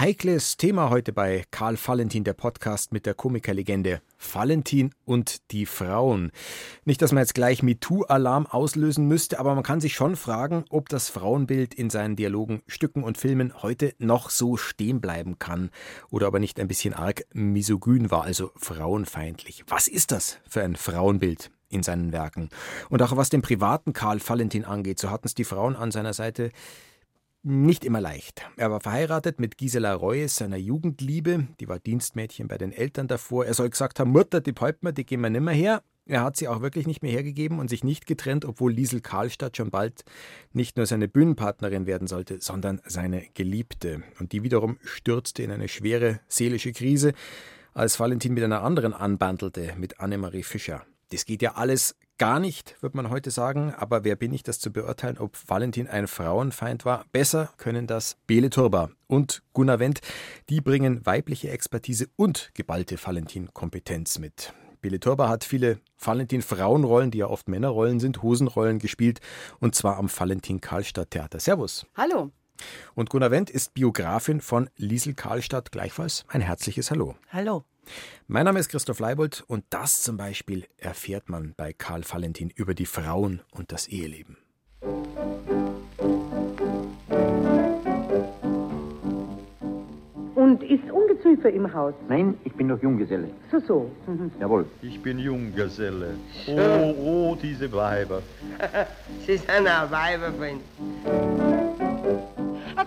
Heikles Thema heute bei Karl Valentin, der Podcast mit der Komikerlegende Valentin und die Frauen. Nicht, dass man jetzt gleich MeToo-Alarm auslösen müsste, aber man kann sich schon fragen, ob das Frauenbild in seinen Dialogen, Stücken und Filmen heute noch so stehen bleiben kann oder aber nicht ein bisschen arg misogyn war, also frauenfeindlich. Was ist das für ein Frauenbild? in seinen Werken. Und auch was den privaten Karl Valentin angeht, so hatten es die Frauen an seiner Seite nicht immer leicht. Er war verheiratet mit Gisela Reues, seiner Jugendliebe. Die war Dienstmädchen bei den Eltern davor. Er soll gesagt haben, Mutter, die Päupt mir, die gehen wir nimmer her. Er hat sie auch wirklich nicht mehr hergegeben und sich nicht getrennt, obwohl Liesel Karlstadt schon bald nicht nur seine Bühnenpartnerin werden sollte, sondern seine Geliebte. Und die wiederum stürzte in eine schwere seelische Krise, als Valentin mit einer anderen anbandelte, mit Annemarie Fischer. Das geht ja alles gar nicht, würde man heute sagen. Aber wer bin ich, das zu beurteilen, ob Valentin ein Frauenfeind war? Besser können das Bele Turba und Gunnar Wendt. Die bringen weibliche Expertise und geballte Valentin-Kompetenz mit. Bele Turba hat viele Valentin-Frauenrollen, die ja oft Männerrollen sind, Hosenrollen gespielt, und zwar am Valentin-Karlstadt-Theater. Servus. Hallo. Und Gunnar Wendt ist Biografin von Liesel Karlstadt. Gleichfalls ein herzliches Hallo. Hallo. Mein Name ist Christoph Leibold und das zum Beispiel erfährt man bei Karl Valentin über die Frauen und das Eheleben. Und ist Ungeziefer im Haus? Nein, ich bin noch Junggeselle. So, so. Mhm. Jawohl. Ich bin Junggeselle. Oh, oh, diese Weiber. Sie sind ein Weiberfreund.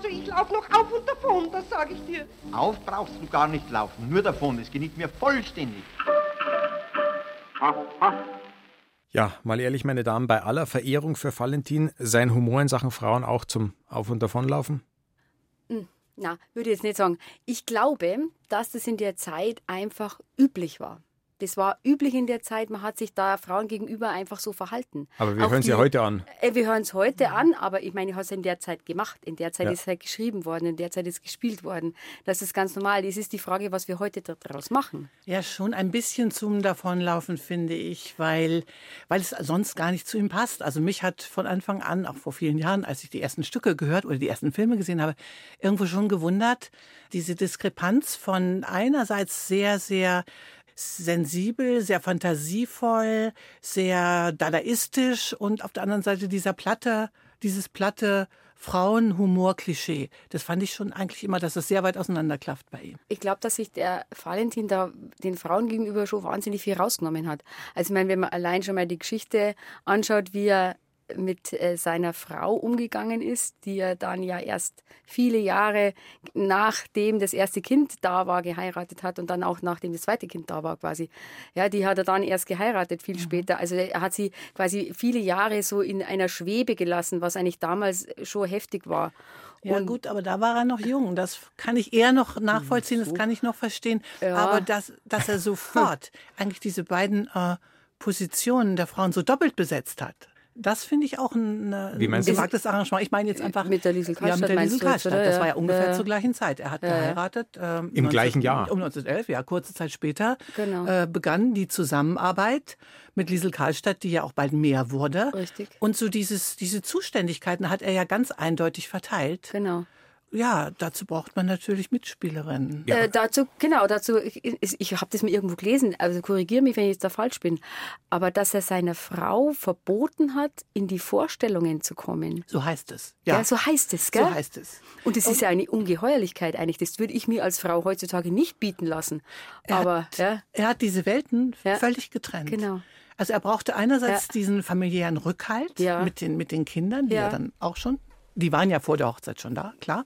Also ich laufe noch auf und davon, das sage ich dir. Auf brauchst du gar nicht laufen, nur davon. Es gelingt mir vollständig. Ja, mal ehrlich, meine Damen, bei aller Verehrung für Valentin, sein Humor in Sachen Frauen auch zum Auf- und Davonlaufen? Hm, na, würde ich jetzt nicht sagen. Ich glaube, dass das in der Zeit einfach üblich war. Das war üblich in der Zeit, man hat sich da Frauen gegenüber einfach so verhalten. Aber wir Auch hören sie die- heute an. Äh, wir hören es heute an, aber ich meine, ich habe es in der Zeit gemacht. In der Zeit Ja. ist es halt geschrieben worden, in der Zeit ist gespielt worden. Das ist ganz normal. Es ist die Frage, was wir heute daraus machen. Ja, schon ein bisschen zum Davonlaufen, finde ich, weil, weil es sonst gar nicht zu ihm passt. Also mich hat von Anfang an, auch vor vielen Jahren, als ich die ersten Stücke gehört oder die ersten Filme gesehen habe, irgendwo schon gewundert, diese Diskrepanz von einerseits sehr, sehr sensibel, sehr fantasievoll, sehr dadaistisch und auf der anderen Seite dieser platte, dieses platte Frauenhumor-Klischee. Das fand ich schon eigentlich immer, dass es sehr weit auseinanderklafft bei ihm. Ich glaube, dass sich der Valentin da den Frauen gegenüber schon wahnsinnig viel rausgenommen hat. Also ich meine, wenn man allein schon mal die Geschichte anschaut, wie er mit äh, seiner Frau umgegangen ist, die er dann ja erst viele Jahre nachdem das erste Kind da war, geheiratet hat und dann auch nachdem das zweite Kind da war quasi. Ja, die hat er dann erst geheiratet, viel später. Also er hat sie quasi viele Jahre so in einer Schwebe gelassen, was eigentlich damals schon heftig war. Ja Und- gut, aber da war er noch jung. Das kann ich eher noch nachvollziehen, das kann ich noch verstehen. Ja. Aber dass, dass er sofort eigentlich diese beiden äh, Positionen der Frauen so doppelt besetzt hat. Das finde ich auch ein, äh, Wie ein meinst du? gewagtes Arrangement. Ich meine jetzt einfach Mit der Liesel ja, Karlstadt mit der Liesel Karlstadt. Das war ja Ja. ungefähr Ja. zur gleichen Zeit. Er hat Ja, ja. geheiratet ähm, Im gleichen Jahr. um 1911, ja, kurze Zeit später Genau. äh, begann die Zusammenarbeit mit Liesel Karlstadt, die ja auch bald mehr wurde. Richtig. Und so dieses, diese Zuständigkeiten hat er ja ganz eindeutig verteilt. Genau. Ja, dazu braucht man natürlich Mitspielerinnen. Ja. Äh, dazu, genau, dazu, ich, ich habe das mal irgendwo gelesen, also korrigiere mich, wenn ich jetzt da falsch bin, aber dass er seiner Frau verboten hat, in die Vorstellungen zu kommen. So heißt es. Ja, Ja, so heißt es, gell? so heißt es. Und das ist ja eine Ungeheuerlichkeit eigentlich. Das würde ich mir als Frau heutzutage nicht bieten lassen. Er Aber, hat, ja, er hat diese Welten Ja. völlig getrennt. Genau. Also er brauchte einerseits Ja. diesen familiären Rückhalt Ja. mit, den, mit den Kindern, die Ja. ja dann auch schon, die waren ja vor der Hochzeit schon da, klar.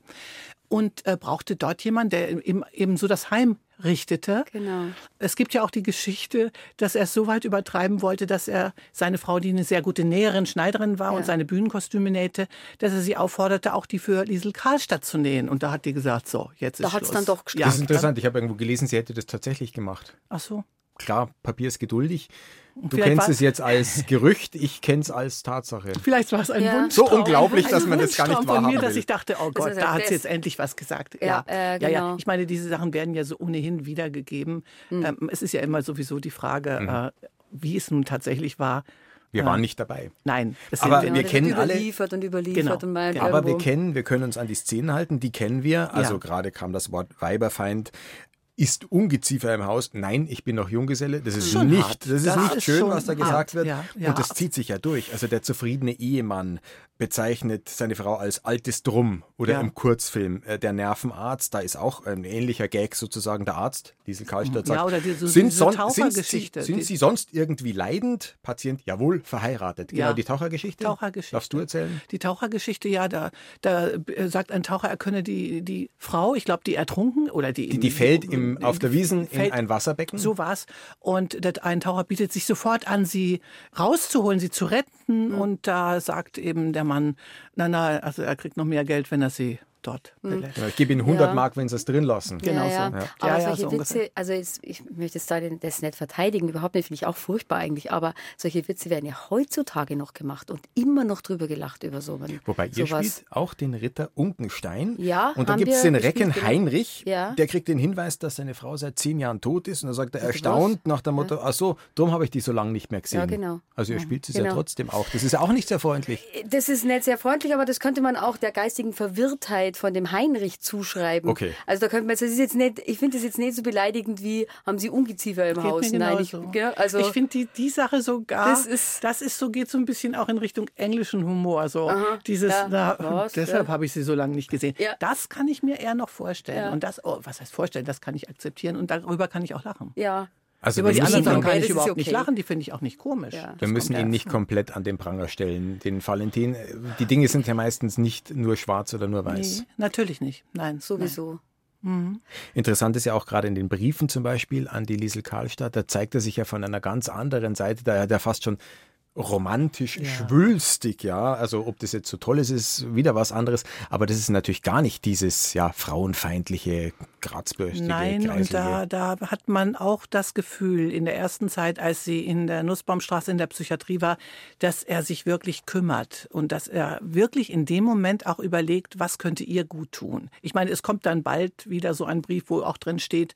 Und äh, brauchte dort jemanden, der eben, eben so das Heim richtete. Genau. Es gibt ja auch die Geschichte, dass er es so weit übertreiben wollte, dass er seine Frau, die eine sehr gute Näherin, Schneiderin war Ja. und seine Bühnenkostüme nähte, dass er sie aufforderte, auch die für Liesel Karlstadt zu nähen. Und da hat die gesagt, so, jetzt Da ist hat's Schluss. dann doch ja, gestimmt. Das ist interessant. Ich habe irgendwo gelesen, sie hätte das tatsächlich gemacht. Ach so. Klar, Papier ist geduldig. Du vielleicht kennst es jetzt als Gerücht, ich kenne es als Tatsache. Vielleicht war es ein Ja. Wunsch. So unglaublich, dass man das gar nicht von wahrhaben mir, dass will. ich dachte, oh Gott, da hat sie jetzt endlich was gesagt. Ja, Ja, äh, ja, ja. genau. Ich meine, diese Sachen werden ja so ohnehin wiedergegeben. Hm. Ähm, es ist ja immer sowieso die Frage, Mhm. äh, wie es nun tatsächlich war. Wir Ja. waren nicht dabei. Nein, das Aber sind wir das kennen wird alle- Überliefert und überliefert Genau, und genau. Aber wir irgendwo- kennen, wir können uns an die Szenen halten, die kennen wir. Also Ja. gerade kam das Wort Weiberfeind. Ist Ungeziefer im Haus? Nein, ich bin noch Junggeselle. Das ist Schon nicht, hart. das ist Das nicht ist schön, was da hart. gesagt wird. Ja, ja. Und das zieht sich ja durch. Also der zufriedene Ehemann bezeichnet seine Frau als altes Drum oder Ja. im Kurzfilm äh, der Nervenarzt. Da ist auch ein ähnlicher Gag sozusagen der Arzt. Liesel Karlstadt sagt, Ja, oder diese- sind, diese son sind, Sie, Tauchergeschichte. sind Sie sonst irgendwie leidend? Patient, jawohl, verheiratet. Genau, die Tauchergeschichte. Tauchergeschichte. Darfst du erzählen? Die Tauchergeschichte, ja, da, da äh, sagt ein Taucher, er könne die, die Frau, ich glaube, die ertrunken oder die. Die, die fällt im, auf der Wiesen in ein Wasserbecken. So war's. Und der, ein Taucher bietet sich sofort an, sie rauszuholen, sie zu retten. Und da sagt eben der Mann, na, na, also er kriegt noch mehr Geld, wenn er sie dort belässt. Ja, ich gebe Ihnen 100 Ja. Mark, wenn Sie es drin lassen. Genau ja, so. ja. Ja. Aber Ja, ja, solche so ungefähr. Witze, also jetzt, ich möchte jetzt da den, das nicht verteidigen, überhaupt nicht, finde ich auch furchtbar eigentlich, aber solche Witze werden ja heutzutage noch gemacht und immer noch drüber gelacht über so Wobei ihr sowas. spielt auch den Ritter Unkenstein. Ja, Und da haben gibt es den gespielt, Recken genau. Heinrich, Ja. der kriegt den Hinweis, dass seine Frau seit zehn Jahren tot ist. Und da sagt er was? erstaunt nach dem Motto, ach so, darum habe ich die so lange nicht mehr gesehen. Ja, genau. Also ihr spielt es ja Genau. trotzdem auch. Das ist ja auch nicht sehr freundlich. Das ist nicht sehr freundlich, aber das könnte man auch der geistigen Verwirrtheit von dem Heinrich zuschreiben. Okay. Also da könnte man, das ist jetzt nicht, ich finde das jetzt nicht so beleidigend wie, haben Sie Ungeziefer im Geht Haus? mir Nein, ich, gell, also ich finde die, die Sache sogar, Das das ist- ist, so geht so ein bisschen auch in Richtung englischen Humor. So dieses, ja, na, was, deshalb ja. habe ich sie so lange nicht gesehen. Ja. Das kann ich mir eher noch vorstellen. Ja. Und das, oh, was heißt vorstellen? Das kann ich akzeptieren und darüber kann ich auch lachen. ja. Also Über die anderen Sachen kann ich ist überhaupt nicht okay. lachen, die finde ich auch nicht komisch. Ja. wir Das müssen ihn ja- nicht komplett an den Pranger stellen, den Valentin. Die Dinge sind ja meistens nicht nur schwarz oder nur weiß. Nee, natürlich nicht. Nein, Sowieso. Interessant ist ja auch gerade in den Briefen zum Beispiel an die Liesel Karlstadt, da zeigt er sich ja von einer ganz anderen Seite, da hat er fast schon romantisch, schwülstig, ja. Also ob das jetzt so toll ist, ist wieder was anderes. Aber das ist natürlich gar nicht dieses ja frauenfeindliche, grazbürstige, Nein, und da, da hat man auch das Gefühl in der ersten Zeit, als sie in der Nussbaumstraße in der Psychiatrie war, dass er sich wirklich kümmert und dass er wirklich in dem Moment auch überlegt, was könnte ihr gut tun. Ich meine, es kommt dann bald wieder so ein Brief, wo auch drin steht,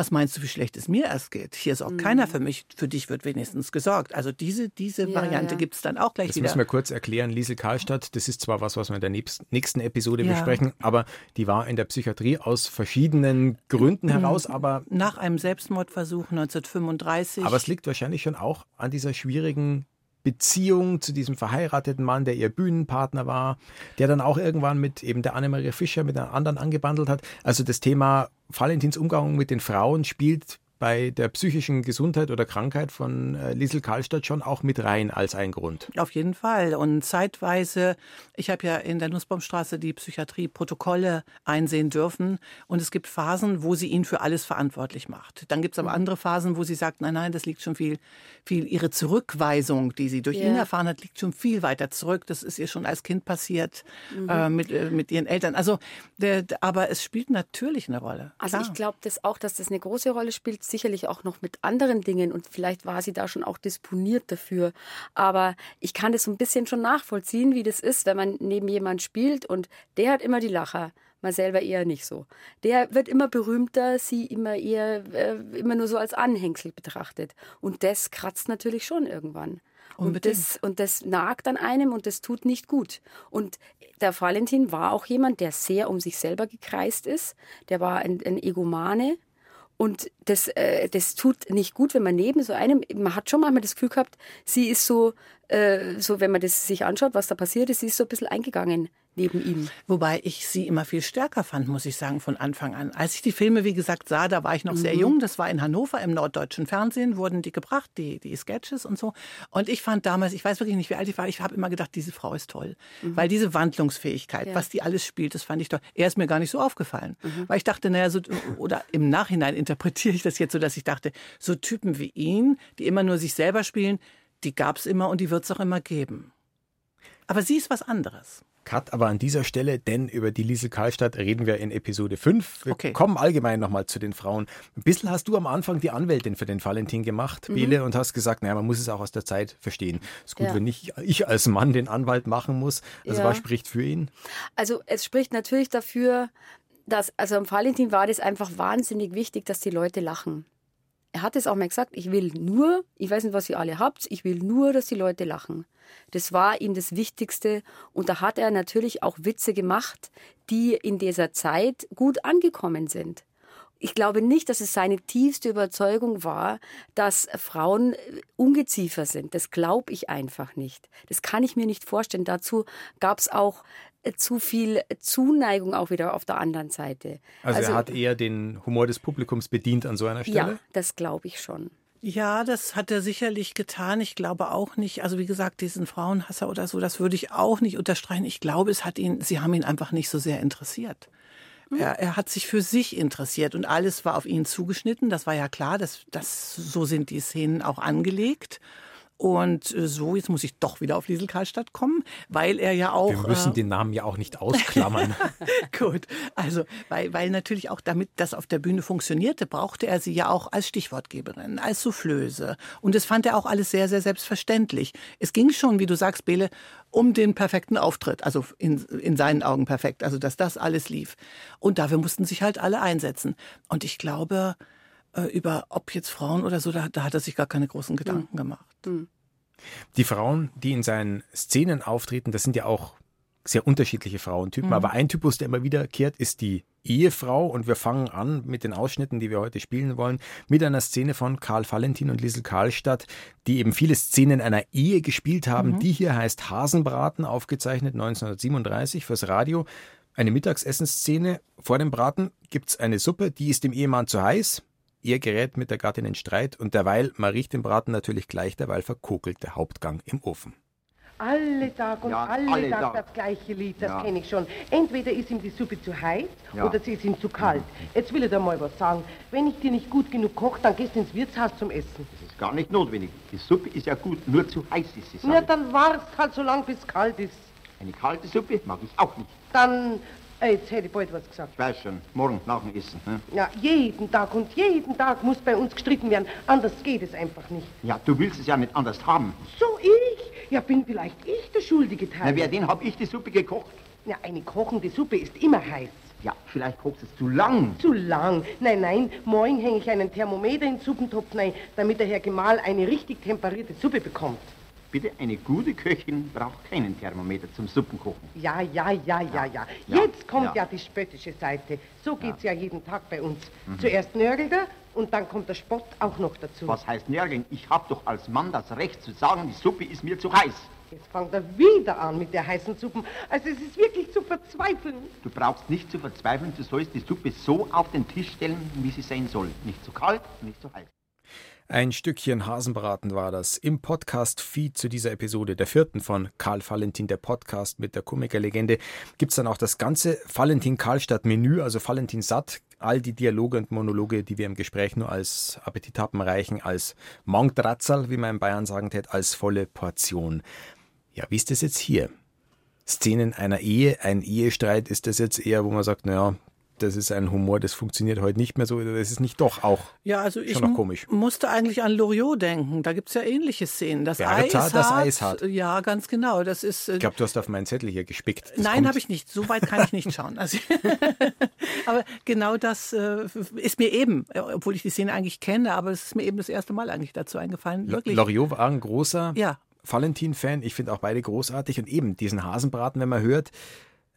was meinst du, wie schlecht es mir erst geht? Hier sorgt keiner für mich, für dich wird wenigstens gesorgt. Also diese, diese Mhm. Ja, Variante ja. gibt es dann auch gleich Das wieder. müssen wir kurz erklären. Liesel Karlstadt, das ist zwar was, was wir in der nächsten- nächsten Episode Ja. besprechen, aber die war in der Psychiatrie aus verschiedenen Gründen Mhm. heraus, aber Nach einem Selbstmordversuch 1935. Aber es liegt wahrscheinlich schon auch an dieser schwierigen Beziehung zu diesem verheirateten Mann, der ihr Bühnenpartner war, der dann auch irgendwann mit eben der Annemarie Fischer, mit einer anderen angebandelt hat. Also das Thema Valentins Umgang mit den Frauen spielt bei der psychischen Gesundheit oder Krankheit von äh, Liesel Karlstadt schon auch mit rein als ein Grund. Auf jeden Fall. Und zeitweise, ich habe ja in der Nussbaumstraße die Psychiatrie-Protokolle einsehen dürfen. Und es gibt Phasen, wo sie ihn für alles verantwortlich macht. Dann gibt es aber andere Phasen, wo sie sagt, nein, nein, das liegt schon viel, viel, ihre Zurückweisung, die sie durch Ja. ihn erfahren hat, liegt schon viel weiter zurück. Das ist ihr schon als Kind passiert äh, mit, äh, mit ihren Eltern. Also, der- aber es spielt natürlich eine Rolle. Also Klar. ich glaube das auch, dass das eine große Rolle spielt, sicherlich auch noch mit anderen Dingen und vielleicht war sie da schon auch disponiert dafür. Aber ich kann das so ein bisschen schon nachvollziehen, wie das ist, wenn man neben jemand spielt und der hat immer die Lacher. Man selber eher nicht so. Der wird immer berühmter, sie immer eher äh, immer nur so als Anhängsel betrachtet. Und das kratzt natürlich schon irgendwann. Und das, und das nagt an einem und das tut nicht gut. Und der Valentin war auch jemand, der sehr um sich selber gekreist ist. Der war ein, ein Egomane. Und das, äh, das tut nicht gut, wenn man neben so einem, man hat schon manchmal das Gefühl gehabt, sie ist so, äh, so wenn man das sich anschaut, was da passiert ist, sie ist so ein bisschen eingegangen neben ihm. Wobei ich sie immer viel stärker fand, muss ich sagen, von Anfang an. Als ich die Filme, wie gesagt, sah, da war ich noch sehr jung. Das war in Hannover im norddeutschen Fernsehen, wurden die gebracht, die, die Sketches und so. Und ich fand damals, ich weiß wirklich nicht, wie alt ich war, ich habe immer gedacht, diese Frau ist toll. Weil diese Wandlungsfähigkeit, Ja. was die alles spielt, das fand ich toll. Er ist mir gar nicht so aufgefallen. Weil ich dachte, naja, so, oder im Nachhinein interpretiere ich das jetzt so, dass ich dachte, so Typen wie ihn, die immer nur sich selber spielen, die gab es immer und die wird es auch immer geben. Aber sie ist was anderes. Cut, aber an dieser Stelle, denn über die Liesel Karlstadt reden wir in Episode 5. Wir Okay. kommen allgemein nochmal zu den Frauen. Ein bisschen hast du am Anfang die Anwältin für den Valentin gemacht, Bele, und hast gesagt, naja, man muss es auch aus der Zeit verstehen. Ist gut, Ja. wenn nicht ich als Mann den Anwalt machen muss. Also Ja. was spricht für ihn? Also es spricht natürlich dafür, dass, also am Valentin war das einfach wahnsinnig wichtig, dass die Leute lachen. Er hat es auch mal gesagt, ich will nur, ich weiß nicht, was ihr alle habt, ich will nur, dass die Leute lachen. Das war ihm das Wichtigste. Und da hat er natürlich auch Witze gemacht, die in dieser Zeit gut angekommen sind. Ich glaube nicht, dass es seine tiefste Überzeugung war, dass Frauen Ungeziefer sind. Das glaube ich einfach nicht. Das kann ich mir nicht vorstellen. Dazu gab es auch äh, zu viel Zuneigung auch wieder auf der anderen Seite. Also, also er hat eher den Humor des Publikums bedient an so einer Stelle? Ja, das glaube ich schon. Ja, das hat er sicherlich getan. Ich glaube auch nicht, also wie gesagt, diesen Frauenhasser oder so, das würde ich auch nicht unterstreichen. Ich glaube, es hat ihn, sie haben ihn einfach nicht so sehr interessiert. Er, er, hat sich für sich interessiert und alles war auf ihn zugeschnitten. Das war ja klar, dass, dass so sind die Szenen auch angelegt. Und äh, so, jetzt muss ich doch wieder auf Liesel Karlstadt kommen, weil er ja auch. Wir müssen äh, den Namen ja auch nicht ausklammern. Gut, also, weil, weil natürlich auch damit das auf der Bühne funktionierte, brauchte er sie ja auch als Stichwortgeberin, als Soufflöse. Und das fand er auch alles sehr, sehr selbstverständlich. Es ging schon, wie du sagst, Bele, um den perfekten Auftritt, also in, in seinen Augen perfekt, also dass das alles lief. Und dafür mussten sich halt alle einsetzen. Und ich glaube, äh, über ob jetzt Frauen oder so, da, da, hat er sich gar keine großen Gedanken mhm. gemacht. Mhm. Die Frauen, die in seinen Szenen auftreten, das sind ja auch sehr unterschiedliche Frauentypen. Mhm. Aber ein Typus, der immer wiederkehrt, ist die Ehefrau. Und wir fangen an mit den Ausschnitten, die wir heute spielen wollen, mit einer Szene von Karl Valentin und Liesel Karlstadt, die eben viele Szenen einer Ehe gespielt haben. Mhm. Die hier heißt Hasenbraten, aufgezeichnet 1937 fürs Radio. Eine Mittagsessensszene. Vor dem Braten gibt es eine Suppe, die ist dem Ehemann zu heiß. Er gerät mit der Gattin in Streit und derweil, man riecht den Braten natürlich gleich, derweil verkokelt der Hauptgang im Ofen. Alle Tag und ja, alle, alle Tag, Tag, das gleiche Lied, das ja. kenne ich schon. Entweder ist ihm die Suppe zu heiß ja. oder sie ist ihm zu kalt. Jetzt will ich dir mal was sagen. Wenn ich dir nicht gut genug koche, dann gehst du ins Wirtshaus zum Essen. Das ist gar nicht notwendig. Die Suppe ist ja gut, nur zu heiß ist sie. Ja, dann war's halt so lang, bis es kalt ist. Eine kalte Suppe mag ich auch nicht. Dann Jetzt hätte ich bald was gesagt. Ich weiß schon, morgen nach dem Essen. Ne? Ja, jeden Tag und jeden Tag muss bei uns gestritten werden. Anders geht es einfach nicht. Ja, du willst es ja nicht anders haben. So ich? Ja, bin vielleicht ich der schuldige Teil. Na, wer den hab ich die Suppe gekocht? Ja, eine kochende Suppe ist immer heiß. Ja, vielleicht kochst es zu lang. Zu lang? Nein, nein, morgen hänge ich einen Thermometer in den Suppentopf rein, damit der Herr Gemahl eine richtig temperierte Suppe bekommt. Bitte, eine gute Köchin braucht keinen Thermometer zum Suppenkochen. Ja, ja, ja, ja, ja. Jetzt kommt ja. die spöttische Seite. So geht's ja. ja jeden Tag bei uns. Mhm. Zuerst nörgelt er und dann kommt der Spott auch noch dazu. Was heißt nörgeln? Ich hab doch als Mann das Recht zu sagen, die Suppe ist mir zu heiß. Jetzt fängt er wieder an mit der heißen Suppe. Also es ist wirklich zu verzweifeln. Du brauchst nicht zu verzweifeln, du sollst die Suppe so auf den Tisch stellen, wie sie sein soll. Nicht zu kalt, nicht zu heiß. Ein Stückchen Hasenbraten war das im Podcast-Feed zu dieser Episode, der vierten von Karl Valentin, der Podcast mit der Komikerlegende. Gibt es dann auch das ganze Valentin-Karlstadt-Menü, also Valentin satt, all die Dialoge und Monologe, die wir im Gespräch nur als Appetit haben, reichen als Mongdratzal, wie man in Bayern sagen tät, als volle Portion. Ja, wie ist das jetzt hier? Szenen einer Ehe, ein Ehestreit, ist das jetzt eher, wo man sagt, naja, das ist ein Humor, das funktioniert heute nicht mehr so. Das ist nicht doch auch ja, also ich noch komisch. musste eigentlich an Loriot denken. Da gibt es ja ähnliche Szenen. Das Bertha, Eis das Eis hat. Ja, ganz genau. Das ist, äh, ich glaube, du hast auf meinen Zettel hier gespickt. Das Nein, habe ich nicht. So weit kann ich nicht schauen. Also, aber genau das äh, ist mir eben, obwohl ich die Szene eigentlich kenne, aber es ist mir eben das erste Mal eigentlich dazu eingefallen. Wirklich. Loriot war ein großer ja. Valentin-Fan. Ich finde auch beide großartig. Und eben diesen Hasenbraten, wenn man hört,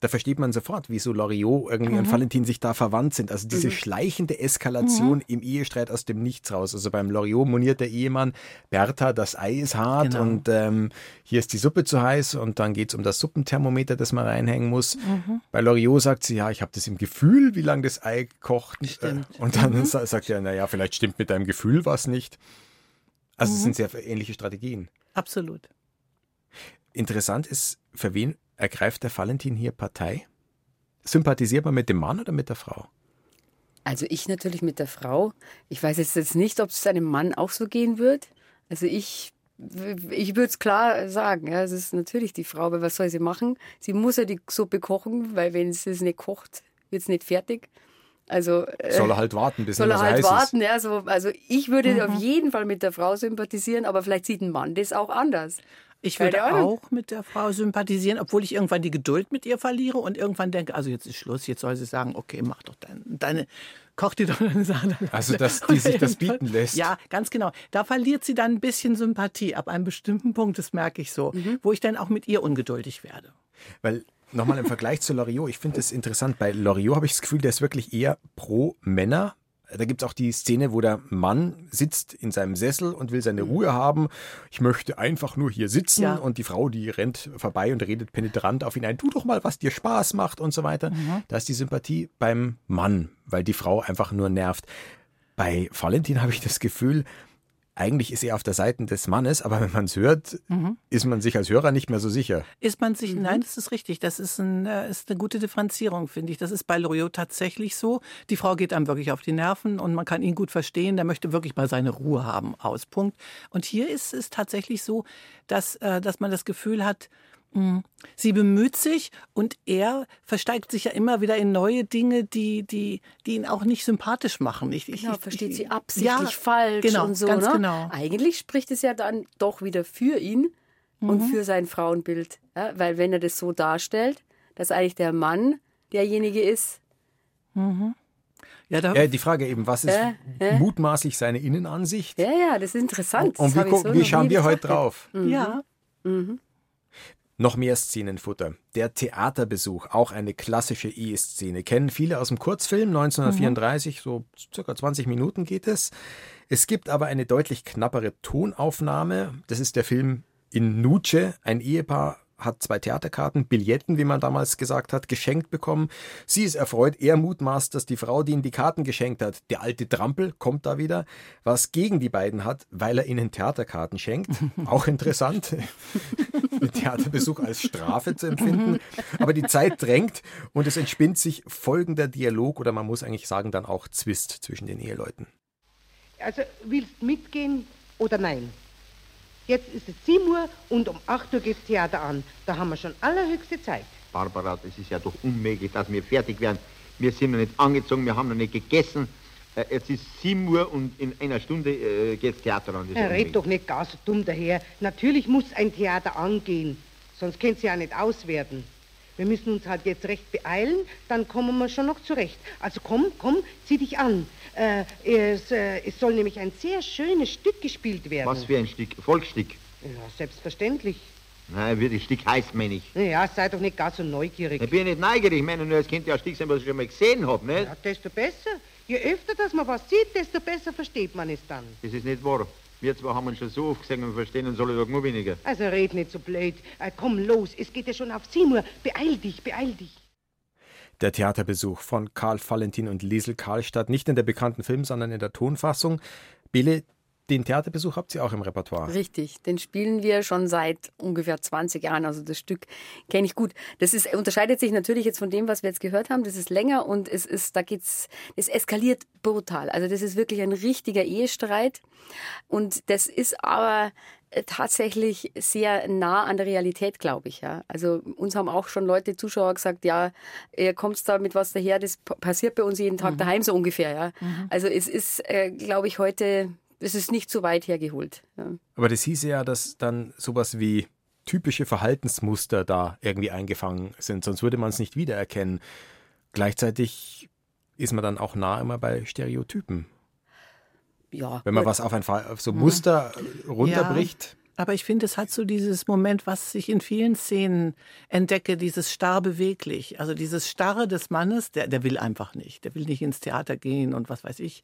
da versteht man sofort, wieso Loriot irgendwie mhm. und Valentin sich da verwandt sind. Also diese mhm. schleichende Eskalation mhm. im Ehestreit aus dem Nichts raus. Also beim Loriot moniert der Ehemann, Bertha, das Ei ist hart genau. und ähm, hier ist die Suppe zu heiß und dann geht es um das Suppenthermometer, das man reinhängen muss. Mhm. Bei Loriot sagt sie, ja, ich habe das im Gefühl, wie lange das Ei kocht. Stimmt. Und dann mhm. sagt er, naja, vielleicht stimmt mit deinem Gefühl was nicht. Also es mhm. sind sehr ähnliche Strategien. Absolut. Interessant ist, für wen Ergreift der Valentin hier Partei? Sympathisiert man mit dem Mann oder mit der Frau? Also ich natürlich mit der Frau. Ich weiß jetzt nicht, ob es einem Mann auch so gehen wird. Also ich, ich würde es klar sagen. Ja, es ist natürlich die Frau, aber was soll sie machen? Sie muss ja die Suppe kochen, weil wenn sie es nicht kocht, wird es nicht fertig. Also äh, soll er halt warten, bis soll er halt warten. Ja, so, also ich würde mhm. auf jeden Fall mit der Frau sympathisieren, aber vielleicht sieht ein Mann das auch anders. Ich würde auch mit der Frau sympathisieren, obwohl ich irgendwann die Geduld mit ihr verliere und irgendwann denke, also jetzt ist Schluss, jetzt soll sie sagen, okay, mach doch deine, deine koch dir doch eine Sahne. Also, dass die sich das bieten lässt. Ja, ganz genau. Da verliert sie dann ein bisschen Sympathie ab einem bestimmten Punkt, das merke ich so, mhm. wo ich dann auch mit ihr ungeduldig werde. Weil nochmal im Vergleich zu Loriot, ich finde das interessant. Bei Loriot habe ich das Gefühl, der ist wirklich eher pro Männer da gibt es auch die Szene, wo der Mann sitzt in seinem Sessel und will seine Ruhe haben. Ich möchte einfach nur hier sitzen ja. und die Frau, die rennt vorbei und redet penetrant auf ihn ein, tu doch mal, was dir Spaß macht und so weiter. Mhm. Da ist die Sympathie beim Mann, weil die Frau einfach nur nervt. Bei Valentin habe ich das Gefühl, eigentlich ist er auf der Seite des Mannes, aber wenn man es hört, mhm. ist man sich als Hörer nicht mehr so sicher. Ist man sich, mhm. nein, das ist richtig. Das ist, ein, äh, ist eine gute Differenzierung, finde ich. Das ist bei Loriot tatsächlich so. Die Frau geht einem wirklich auf die Nerven und man kann ihn gut verstehen. Der möchte wirklich mal seine Ruhe haben. Aus. Punkt. Und hier ist es tatsächlich so, dass, äh, dass man das Gefühl hat. Sie bemüht sich und er versteigt sich ja immer wieder in neue Dinge, die, die, die ihn auch nicht sympathisch machen. Ich, genau, ich, versteht ich, sie absichtlich ja, falsch genau, und so. Ganz ne? genau. Eigentlich spricht es ja dann doch wieder für ihn mhm. und für sein Frauenbild. Ja? Weil wenn er das so darstellt, dass eigentlich der Mann derjenige ist. Mhm. Ja, ja, die Frage eben, was ist äh, äh. mutmaßlich seine Innenansicht? Ja, ja, das ist interessant. Und, und wie, so wie schauen wir heute drauf? Mhm. Ja. Mhm. Noch mehr Szenenfutter. Der Theaterbesuch, auch eine klassische E-Szene. Kennen viele aus dem Kurzfilm 1934, mhm. so circa 20 Minuten geht es. Es gibt aber eine deutlich knappere Tonaufnahme. Das ist der Film in Nuce. Ein Ehepaar hat zwei Theaterkarten, Billetten, wie man damals gesagt hat, geschenkt bekommen. Sie ist erfreut, er mutmaßt, dass die Frau, die ihm die Karten geschenkt hat, der alte Trampel, kommt da wieder, was gegen die beiden hat, weil er ihnen Theaterkarten schenkt. Auch interessant, den Theaterbesuch als Strafe zu empfinden. Aber die Zeit drängt und es entspinnt sich folgender Dialog oder man muss eigentlich sagen, dann auch Zwist zwischen den Eheleuten. Also willst mitgehen oder nein? Jetzt ist es 7 Uhr und um 8 Uhr geht das Theater an. Da haben wir schon allerhöchste Zeit. Barbara, das ist ja doch unmöglich, dass wir fertig werden. Wir sind noch nicht angezogen, wir haben noch nicht gegessen. Äh, es ist 7 Uhr und in einer Stunde äh, geht das Theater an. Das red doch nicht gar so dumm daher. Natürlich muss ein Theater angehen, sonst könnt ihr ja nicht auswerten. Wir müssen uns halt jetzt recht beeilen, dann kommen wir schon noch zurecht. Also komm, komm, zieh dich an. Äh, es, äh, es soll nämlich ein sehr schönes Stück gespielt werden. Was für ein Stück? Volksstück? Ja, selbstverständlich. Nein, wie das Stück heißt, meine ich. Ja, sei doch nicht gar so neugierig. Ich bin nicht neugierig, ich meine nur, es könnte ja ein Stück sein, was ich schon mal gesehen habe, nicht? Ja, desto besser. Je öfter, dass man was sieht, desto besser versteht man es dann. Das ist nicht wahr. Wir zwei haben uns schon so oft gesehen und verstehen uns alle doch nur weniger. Also red nicht so blöd. Äh, komm los, es geht ja schon auf 7 Uhr. Beeil dich, beeil dich. Der Theaterbesuch von Karl Valentin und Liesel Karlstadt, nicht in der bekannten Film, sondern in der Tonfassung. Bille, den Theaterbesuch habt ihr auch im Repertoire. Richtig, den spielen wir schon seit ungefähr 20 Jahren. Also das Stück kenne ich gut. Das ist, unterscheidet sich natürlich jetzt von dem, was wir jetzt gehört haben. Das ist länger und es ist, da geht's, es eskaliert brutal. Also das ist wirklich ein richtiger Ehestreit. Und das ist aber tatsächlich sehr nah an der Realität, glaube ich. Ja. Also uns haben auch schon Leute, Zuschauer gesagt, ja, ihr kommt da mit was daher, das passiert bei uns jeden Tag mhm. daheim so ungefähr. Ja. Mhm. Also es ist, äh, glaube ich, heute es ist nicht so weit hergeholt. Ja. Aber das hieße ja, dass dann sowas wie typische Verhaltensmuster da irgendwie eingefangen sind, sonst würde man es nicht wiedererkennen. Gleichzeitig ist man dann auch nah immer bei Stereotypen. Ja. Wenn man was auf ein auf so Muster runterbricht. Aber ich finde, es hat so dieses Moment, was ich in vielen Szenen entdecke, dieses starr beweglich. Also dieses Starre des Mannes, der, der will einfach nicht. Der will nicht ins Theater gehen und was weiß ich.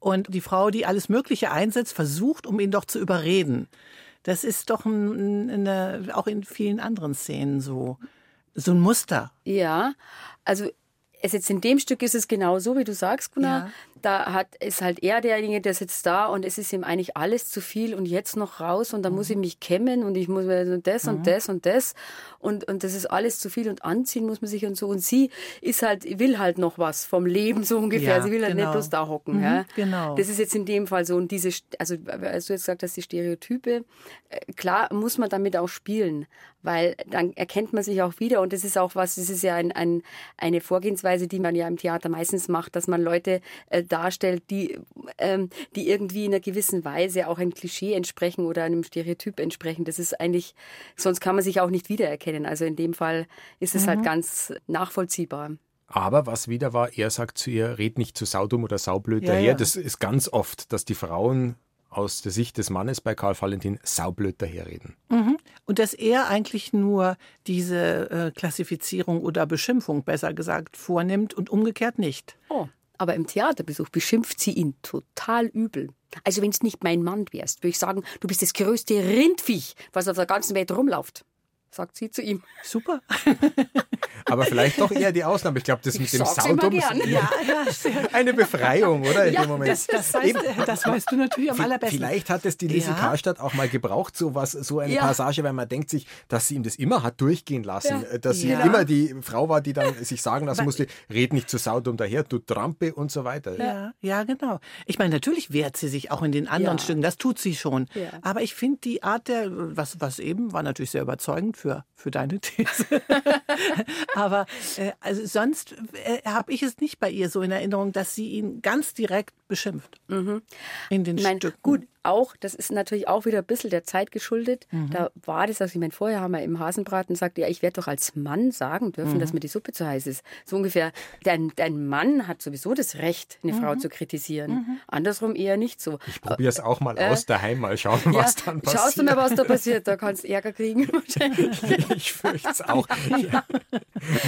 Und die Frau, die alles Mögliche einsetzt, versucht, um ihn doch zu überreden. Das ist doch ein, eine, auch in vielen anderen Szenen so. So ein Muster. Ja, also es jetzt in dem Stück ist es genau so, wie du sagst, Gunnar. Ja da hat, ist halt er derjenige, der sitzt da und es ist ihm eigentlich alles zu viel und jetzt noch raus und da mhm. muss ich mich kämmen und ich muss das mhm. und das und das und, und das ist alles zu viel und anziehen muss man sich und so und sie ist halt, will halt noch was vom Leben so ungefähr. Ja, sie will halt genau. nicht bloß da hocken. Mhm, ja. Genau. Das ist jetzt in dem Fall so und diese, also als du jetzt gesagt hast, die Stereotype, äh, klar muss man damit auch spielen, weil dann erkennt man sich auch wieder und das ist auch was, das ist ja ein, ein, eine Vorgehensweise, Vorgehensweise, die man ja im Theater meistens macht, dass man Leute äh, darstellt, die, ähm, die irgendwie in einer gewissen Weise auch einem Klischee entsprechen oder einem Stereotyp entsprechen. Das ist eigentlich, sonst kann man sich auch nicht wiedererkennen. Also in dem Fall ist es halt mhm. halt ganz nachvollziehbar. Aber was wieder war, er sagt zu ihr, red nicht zu saudum oder saublöd ja, daher. Ja. Das ist ganz oft, dass die Frauen aus der Sicht des Mannes bei Karl Valentin saublöd daherreden. Mhm. Und dass er eigentlich nur diese äh, Klassifizierung oder Beschimpfung, besser gesagt, vornimmt und umgekehrt nicht. Oh. Aber im Theaterbesuch beschimpft sie ihn total übel. Also wenn es nicht mein Mann wärst, würde ich sagen, du bist das größte Rindviech, was auf der ganzen Welt rumläuft sagt sie zu ihm. Super. Aber vielleicht doch eher die Ausnahme. Ich glaube, das mit dem Sautum ist ja, eine Befreiung, oder? In ja, dem Moment. Das, das, weißt, das, weißt, du natürlich am allerbesten. Vielleicht hat es die Lise ja. Karstadt auch mal gebraucht, so, was, so eine ja. Passage, weil man denkt sich, dass sie ihm das immer hat durchgehen lassen. Ja. Dass sie immer die Frau war, die dann sich sagen lassen musste, red nicht zu Sautum daher, du Trampe und so weiter. Ja, ja genau. Ich meine, natürlich wehrt sie sich auch in den anderen Stücken, das tut sie schon. Aber ich finde die Art der, was, was eben, war natürlich sehr überzeugend für, für deine These. Aber äh, also sonst äh, habe ich es nicht bei ihr so in Erinnerung, dass sie ihn ganz direkt beschimpft. Mhm. In den mein, Stücken. Gut, auch, das ist natürlich auch wieder ein bisschen der Zeit geschuldet. Mhm. Da war das, also ich meine, vorher haben wir im Hasenbraten gesagt, ja, ich werde doch als Mann sagen dürfen, mhm. dass mir die Suppe zu heiß ist. So ungefähr, dein, dein Mann hat sowieso das Recht, eine mhm. Frau zu kritisieren. Mhm. Andersrum eher nicht so. Ich probiere es auch mal äh, aus daheim, mal schauen, ja, was dann passiert. Schaust du mal, was da passiert, da kannst du Ärger kriegen. ich fürchte es auch. Ja.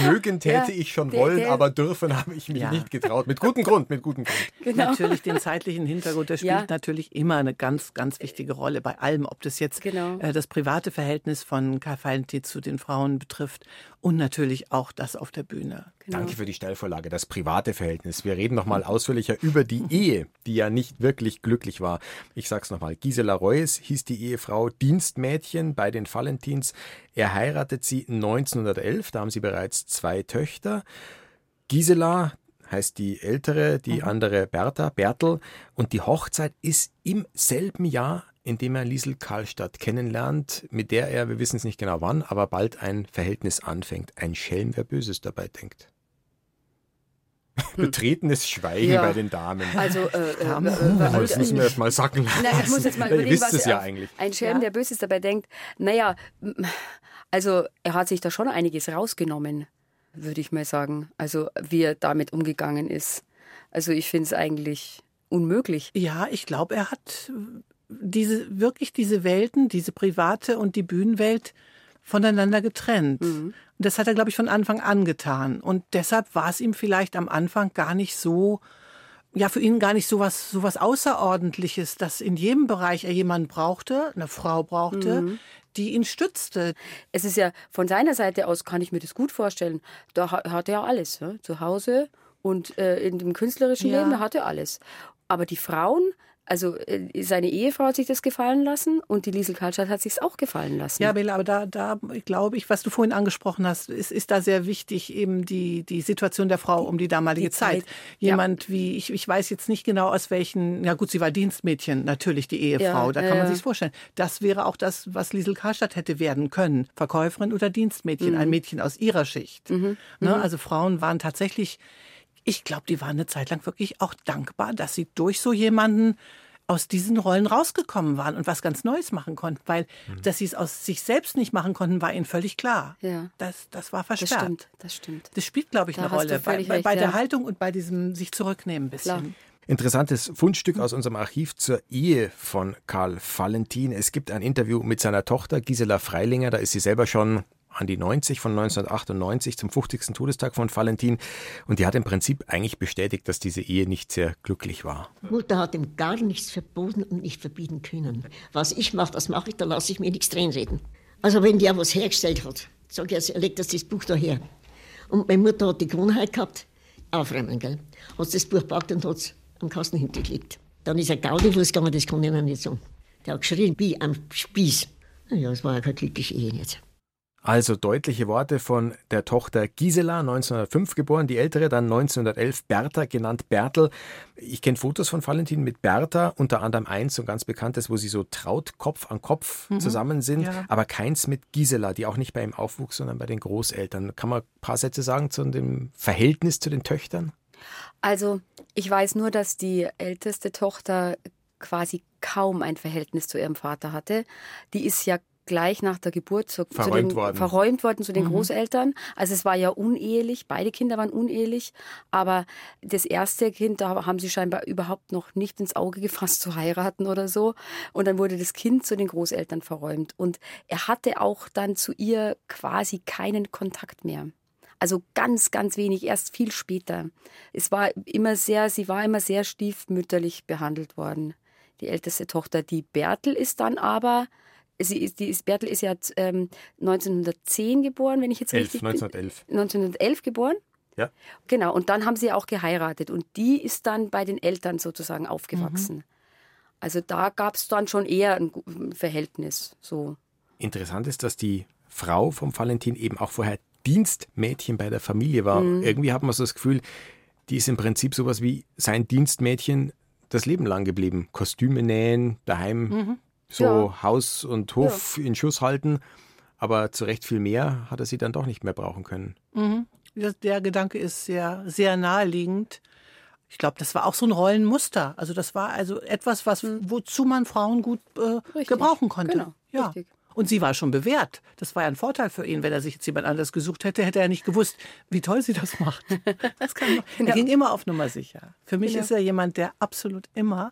Mögen täte ja, ich schon wollen, der, aber dürfen habe ich mich nicht getraut. Mit gutem Grund, mit gutem Grund. Genau. Natürlich den zeitlichen Hintergrund, der spielt natürlich immer eine ganz, ganz wichtige Rolle bei allem, ob das jetzt genau. äh, das private Verhältnis von Karl Valentin zu den Frauen betrifft und natürlich auch das auf der Bühne. Genau. Danke für die Stellvorlage, das private Verhältnis. Wir reden noch mal ausführlicher über die Ehe, die ja nicht wirklich glücklich war. Ich sag's noch mal. Gisela Reuss hieß die Ehefrau Dienstmädchen bei den Valentins. Er heiratet sie 1911, da haben sie bereits zwei Töchter. Gisela, heißt die ältere, die mhm. andere Bertha, Bertel. Und die Hochzeit ist im selben Jahr, in dem er Liesel Karlstadt kennenlernt, mit der er, wir wissen es nicht genau wann, aber bald ein Verhältnis anfängt. Ein Schelm, wer Böses dabei denkt. Hm. Betretenes Schweigen ja. bei den Damen. Also, äh, äh, äh, das müssen wir jetzt mal sacken lassen. Na, ich muss jetzt mal überlegen, Ihr wisst es ja eigentlich. Ein Schelm, ja? der Böses dabei denkt. Naja, also er hat sich da schon einiges rausgenommen würde ich mal sagen. Also wie er damit umgegangen ist. Also ich finde es eigentlich unmöglich. Ja, ich glaube, er hat diese wirklich diese Welten, diese private und die Bühnenwelt voneinander getrennt. Mhm. Und das hat er, glaube ich, von Anfang an getan. Und deshalb war es ihm vielleicht am Anfang gar nicht so, ja, für ihn gar nicht so was, so was Außerordentliches, dass in jedem Bereich er jemanden brauchte, eine Frau brauchte, mhm die ihn stützte. Es ist ja von seiner Seite aus, kann ich mir das gut vorstellen. Da hat er alles. Ja? Zu Hause und äh, in dem künstlerischen ja. Leben, hat er alles. Aber die Frauen, also äh, seine Ehefrau hat sich das gefallen lassen und die Liesel Karlstadt hat sich es auch gefallen lassen. Ja, Bela, aber da, da glaube ich, was du vorhin angesprochen hast, ist, ist da sehr wichtig eben die, die Situation der Frau um die damalige die Zeit. Zeit. Jemand ja. wie, ich, ich weiß jetzt nicht genau aus welchen, ja gut, sie war Dienstmädchen, natürlich die Ehefrau, ja, da kann man sich vorstellen. Das wäre auch das, was Liesel Karlstadt hätte werden können. Verkäuferin oder Dienstmädchen, mhm. ein Mädchen aus ihrer Schicht. Mhm. Ne? Mhm. Also Frauen waren tatsächlich ich glaube, die waren eine Zeit lang wirklich auch dankbar, dass sie durch so jemanden aus diesen Rollen rausgekommen waren und was ganz Neues machen konnten, weil mhm. dass sie es aus sich selbst nicht machen konnten, war ihnen völlig klar. Ja. Das, das war versperrt. Das stimmt, das stimmt. Das spielt, glaube ich, da eine Rolle bei, recht, bei, der ja. Haltung und bei diesem sich zurücknehmen ein bisschen. Klar. Interessantes Fundstück aus unserem Archiv zur Ehe von Karl Valentin. Es gibt ein Interview mit seiner Tochter Gisela Freilinger. Da ist sie selber schon an die 90 von 1998 zum 50. Todestag von Valentin. Und die hat im Prinzip eigentlich bestätigt, dass diese Ehe nicht sehr glücklich war. Mutter hat ihm gar nichts verboten und nicht verbieten können. Was ich mache, das mache ich, da lasse ich mir nichts reden. Also wenn der was hergestellt hat, sage ich, er legt das, das Buch da her. Und meine Mutter hat die Gewohnheit gehabt, aufräumen, gell. Hat das Buch gepackt und hat es am Kasten hintergelegt. Dann ist er Gaudi losgegangen, das kann ich noch nicht sagen. Der hat geschrien wie am Spieß. Ja, es war ja keine glückliche Ehe jetzt. Also deutliche Worte von der Tochter Gisela, 1905 geboren, die ältere, dann 1911 Bertha, genannt Bertel. Ich kenne Fotos von Valentin mit Bertha, unter anderem eins, so ein ganz bekanntes, wo sie so traut Kopf an Kopf mhm. zusammen sind, ja. aber keins mit Gisela, die auch nicht bei ihm aufwuchs, sondern bei den Großeltern. Kann man ein paar Sätze sagen zu dem Verhältnis zu den Töchtern? Also, ich weiß nur, dass die älteste Tochter quasi kaum ein Verhältnis zu ihrem Vater hatte. Die ist ja gleich nach der Geburt zu, verräumt, zu den, worden. verräumt worden zu den mhm. Großeltern. Also es war ja unehelich, beide Kinder waren unehelich, aber das erste Kind, da haben sie scheinbar überhaupt noch nicht ins Auge gefasst zu heiraten oder so. Und dann wurde das Kind zu den Großeltern verräumt. Und er hatte auch dann zu ihr quasi keinen Kontakt mehr. Also ganz, ganz wenig, erst viel später. Es war immer sehr, sie war immer sehr stiefmütterlich behandelt worden, die älteste Tochter. Die Bertel ist dann aber sie ist, die ist, Bertel ist ja ähm, 1910 geboren, wenn ich jetzt 11, richtig 1911. bin. 1911 geboren. Ja. Genau, und dann haben sie auch geheiratet und die ist dann bei den Eltern sozusagen aufgewachsen. Mhm. Also da gab es dann schon eher ein Verhältnis. So. Interessant ist, dass die Frau vom Valentin eben auch vorher Dienstmädchen bei der Familie war. Mhm. Irgendwie hat man so das Gefühl, die ist im Prinzip sowas wie sein Dienstmädchen das Leben lang geblieben. Kostüme nähen, daheim mhm so ja. Haus und Hof ja. in Schuss halten. Aber zu Recht viel mehr hat er sie dann doch nicht mehr brauchen können. Mhm. Der Gedanke ist sehr, sehr naheliegend. Ich glaube, das war auch so ein Rollenmuster. Also das war also etwas, was mhm. wozu man Frauen gut äh, gebrauchen konnte. Genau. Ja. Richtig. Und sie war schon bewährt. Das war ja ein Vorteil für ihn. Wenn er sich jetzt jemand anders gesucht hätte, hätte er nicht gewusst, wie toll sie das macht. Das kann man, genau. Er ging immer auf Nummer sicher. Für mich genau. ist er jemand, der absolut immer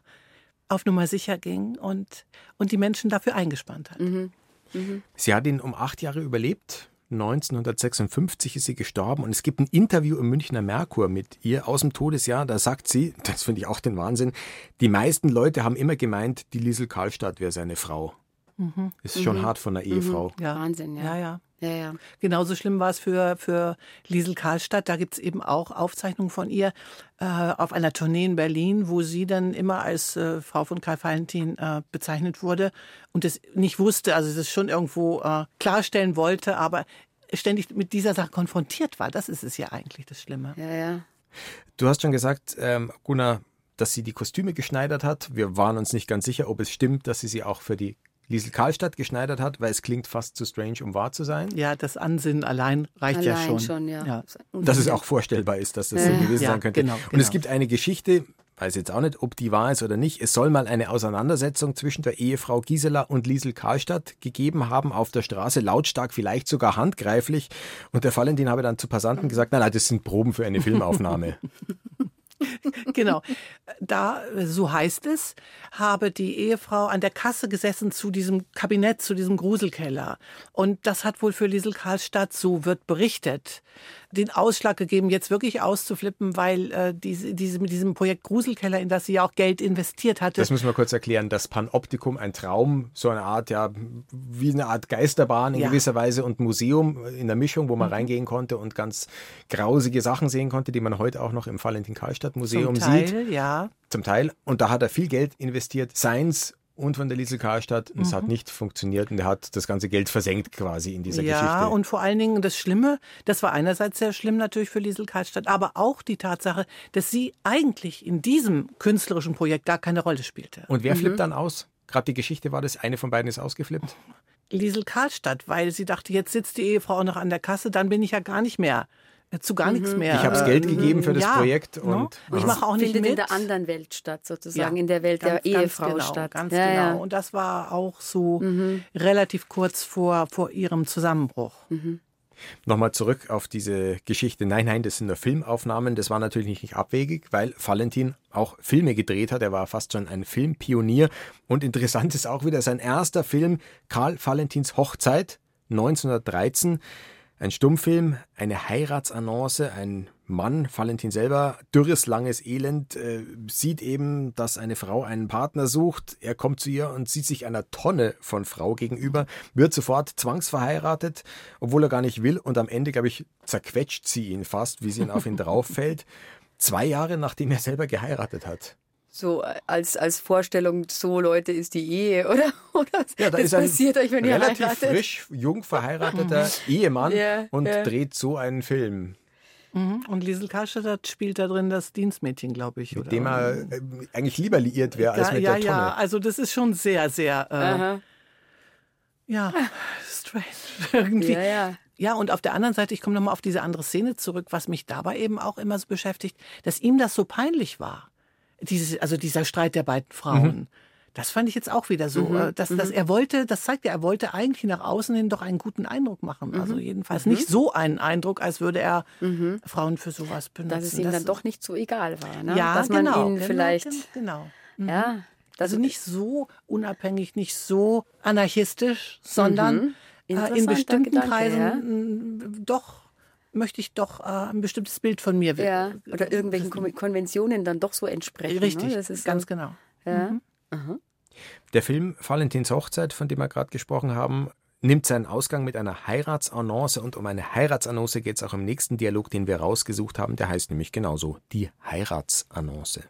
auf Nummer sicher ging und, und die Menschen dafür eingespannt hat. Mhm. Mhm. Sie hat ihn um acht Jahre überlebt. 1956 ist sie gestorben und es gibt ein Interview im Münchner Merkur mit ihr aus dem Todesjahr. Da sagt sie, das finde ich auch den Wahnsinn, die meisten Leute haben immer gemeint, die Liesel Karlstadt wäre seine Frau. Mhm. Ist schon mhm. hart von einer Ehefrau. Mhm. Ja. Wahnsinn, ja. ja, ja. Ja, ja. Genauso schlimm war es für, für Liesel Karlstadt. Da gibt es eben auch Aufzeichnungen von ihr äh, auf einer Tournee in Berlin, wo sie dann immer als äh, Frau von Karl Valentin äh, bezeichnet wurde und es nicht wusste, also es schon irgendwo äh, klarstellen wollte, aber ständig mit dieser Sache konfrontiert war. Das ist es ja eigentlich das Schlimme. Ja, ja. Du hast schon gesagt, ähm, Gunnar, dass sie die Kostüme geschneidert hat. Wir waren uns nicht ganz sicher, ob es stimmt, dass sie sie auch für die Liesel Karlstadt geschneidert hat, weil es klingt fast zu strange, um wahr zu sein. Ja, das Ansinnen allein reicht allein ja schon. schon ja. ja. Dass es auch vorstellbar ist, dass das so gewesen ja, sein könnte. Genau, Und genau. es gibt eine Geschichte, weiß jetzt auch nicht, ob die wahr ist oder nicht. Es soll mal eine Auseinandersetzung zwischen der Ehefrau Gisela und Liesel Karlstadt gegeben haben auf der Straße, lautstark, vielleicht sogar handgreiflich. Und der Valentin habe dann zu Passanten gesagt, nein, nein, das sind Proben für eine Filmaufnahme. genau. Da, so heißt es, habe die Ehefrau an der Kasse gesessen zu diesem Kabinett, zu diesem Gruselkeller. Und das hat wohl für Liesel Karlstadt, so wird berichtet, den Ausschlag gegeben, jetzt wirklich auszuflippen, weil äh, diese, diese, mit diesem Projekt Gruselkeller, in das sie ja auch Geld investiert hatte. Das müssen wir kurz erklären. Das Panoptikum, ein Traum, so eine Art, ja, wie eine Art Geisterbahn in ja. gewisser Weise und Museum in der Mischung, wo man mhm. reingehen konnte und ganz grausige Sachen sehen konnte, die man heute auch noch im Valentin Karlstadt Museum Zum Teil, sieht. Ja. Zum Teil. Und da hat er viel Geld investiert. Seins und von der Liesel Karlstadt. Und es hat mhm. nicht funktioniert und er hat das ganze Geld versenkt quasi in dieser ja, Geschichte. Ja, und vor allen Dingen das Schlimme, das war einerseits sehr schlimm natürlich für Liesel Karlstadt, aber auch die Tatsache, dass sie eigentlich in diesem künstlerischen Projekt gar keine Rolle spielte. Und wer mhm. flippt dann aus? Gerade die Geschichte war das, eine von beiden ist ausgeflippt. Liesel Karlstadt, weil sie dachte, jetzt sitzt die Ehefrau auch noch an der Kasse, dann bin ich ja gar nicht mehr zu gar nichts mhm. mehr. Ich habe das Geld gegeben für das ja, Projekt und ich mache auch nicht Findet mit. in der anderen Welt statt, sozusagen, ja, in der Welt ganz, der Ehefrau genau, statt. Ganz ja, genau. Und das war auch so mhm. relativ kurz vor, vor ihrem Zusammenbruch. Mhm. Nochmal zurück auf diese Geschichte. Nein, nein, das sind nur Filmaufnahmen. Das war natürlich nicht abwegig, weil Valentin auch Filme gedreht hat. Er war fast schon ein Filmpionier. Und interessant ist auch wieder sein erster Film, Karl Valentins Hochzeit, 1913. Ein Stummfilm, eine Heiratsannonce, ein Mann, Valentin selber, dürres, langes Elend, äh, sieht eben, dass eine Frau einen Partner sucht. Er kommt zu ihr und sieht sich einer Tonne von Frau gegenüber, wird sofort zwangsverheiratet, obwohl er gar nicht will. Und am Ende, glaube ich, zerquetscht sie ihn fast, wie sie ihn auf ihn drauf fällt. Zwei Jahre nachdem er selber geheiratet hat. So als, als Vorstellung, so Leute ist die Ehe, oder? oder ja, da das ist ein passiert euch, wenn ihr relativ heiratet. frisch, jung verheirateter Ehemann Ja, und ja. dreht so einen Film, Mhm. Und Liesel Karstadt spielt da drin das Dienstmädchen, glaube ich. mit oder? dem er äh, eigentlich lieber liiert wäre als ja, mit ja, der Tonne. ja, also das ist schon sehr, sehr, äh, ja, strange irgendwie. Ja, ja. Ja, und auf der anderen Seite, ich komme nochmal auf diese andere Szene zurück, was mich dabei eben auch immer so beschäftigt, dass ihm das so peinlich war. Dieses, also dieser Streit der beiden Frauen. Das fand ich jetzt auch wieder so, äh, dass, dass er wollte, das zeigt ja, er wollte eigentlich nach außen hin doch einen guten Eindruck machen. Also jedenfalls nicht so einen Eindruck, als würde er Frauen für sowas benutzen. Dass es ihm dann doch nicht so egal war. Ne? ja, Dass man genau, ihn genau, vielleicht. Genau. Ja. Also nicht so unabhängig, nicht so anarchistisch, sondern äh, in bestimmten Gedanke, Kreisen ja. doch möchte ich doch äh, ein bestimmtes Bild von mir Ja, oder irgendwelchen Kon- Konventionen dann doch so entsprechen. Richtig, Ne? Das ist ganz so, genau. Ja. Der Film Valentins Hochzeit, von dem wir gerade gesprochen haben, nimmt seinen Ausgang mit einer Heiratsannonce und um eine Heiratsannonce geht es auch im nächsten Dialog, den wir rausgesucht haben. Der heißt nämlich genauso, die Heiratsannonce.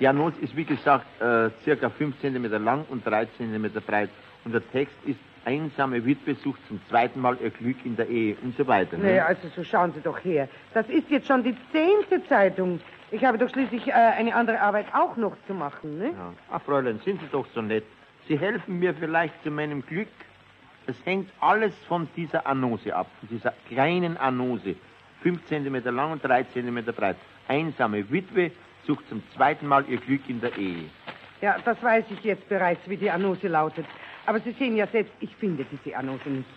Die Annonce ist wie gesagt äh, circa 5 cm lang und 3 cm breit. Und der Text ist einsame Witwe sucht zum zweiten Mal ihr Glück in der Ehe und so weiter. ne? Naja, also so schauen Sie doch her. Das ist jetzt schon die zehnte Zeitung. Ich habe doch schließlich äh, eine andere Arbeit auch noch zu machen, ne? Ja. Ach, Fräulein, sind Sie doch so nett. Sie helfen mir vielleicht zu meinem Glück. Es hängt alles von dieser Annonce ab, von dieser kleinen Annonce. 5 cm lang und 3 cm breit. Einsame Witwe sucht zum zweiten Mal ihr Glück in der Ehe. Ja, das weiß ich jetzt bereits, wie die Annonce lautet. Aber Sie sehen ja selbst, ich finde diese Annonce nicht.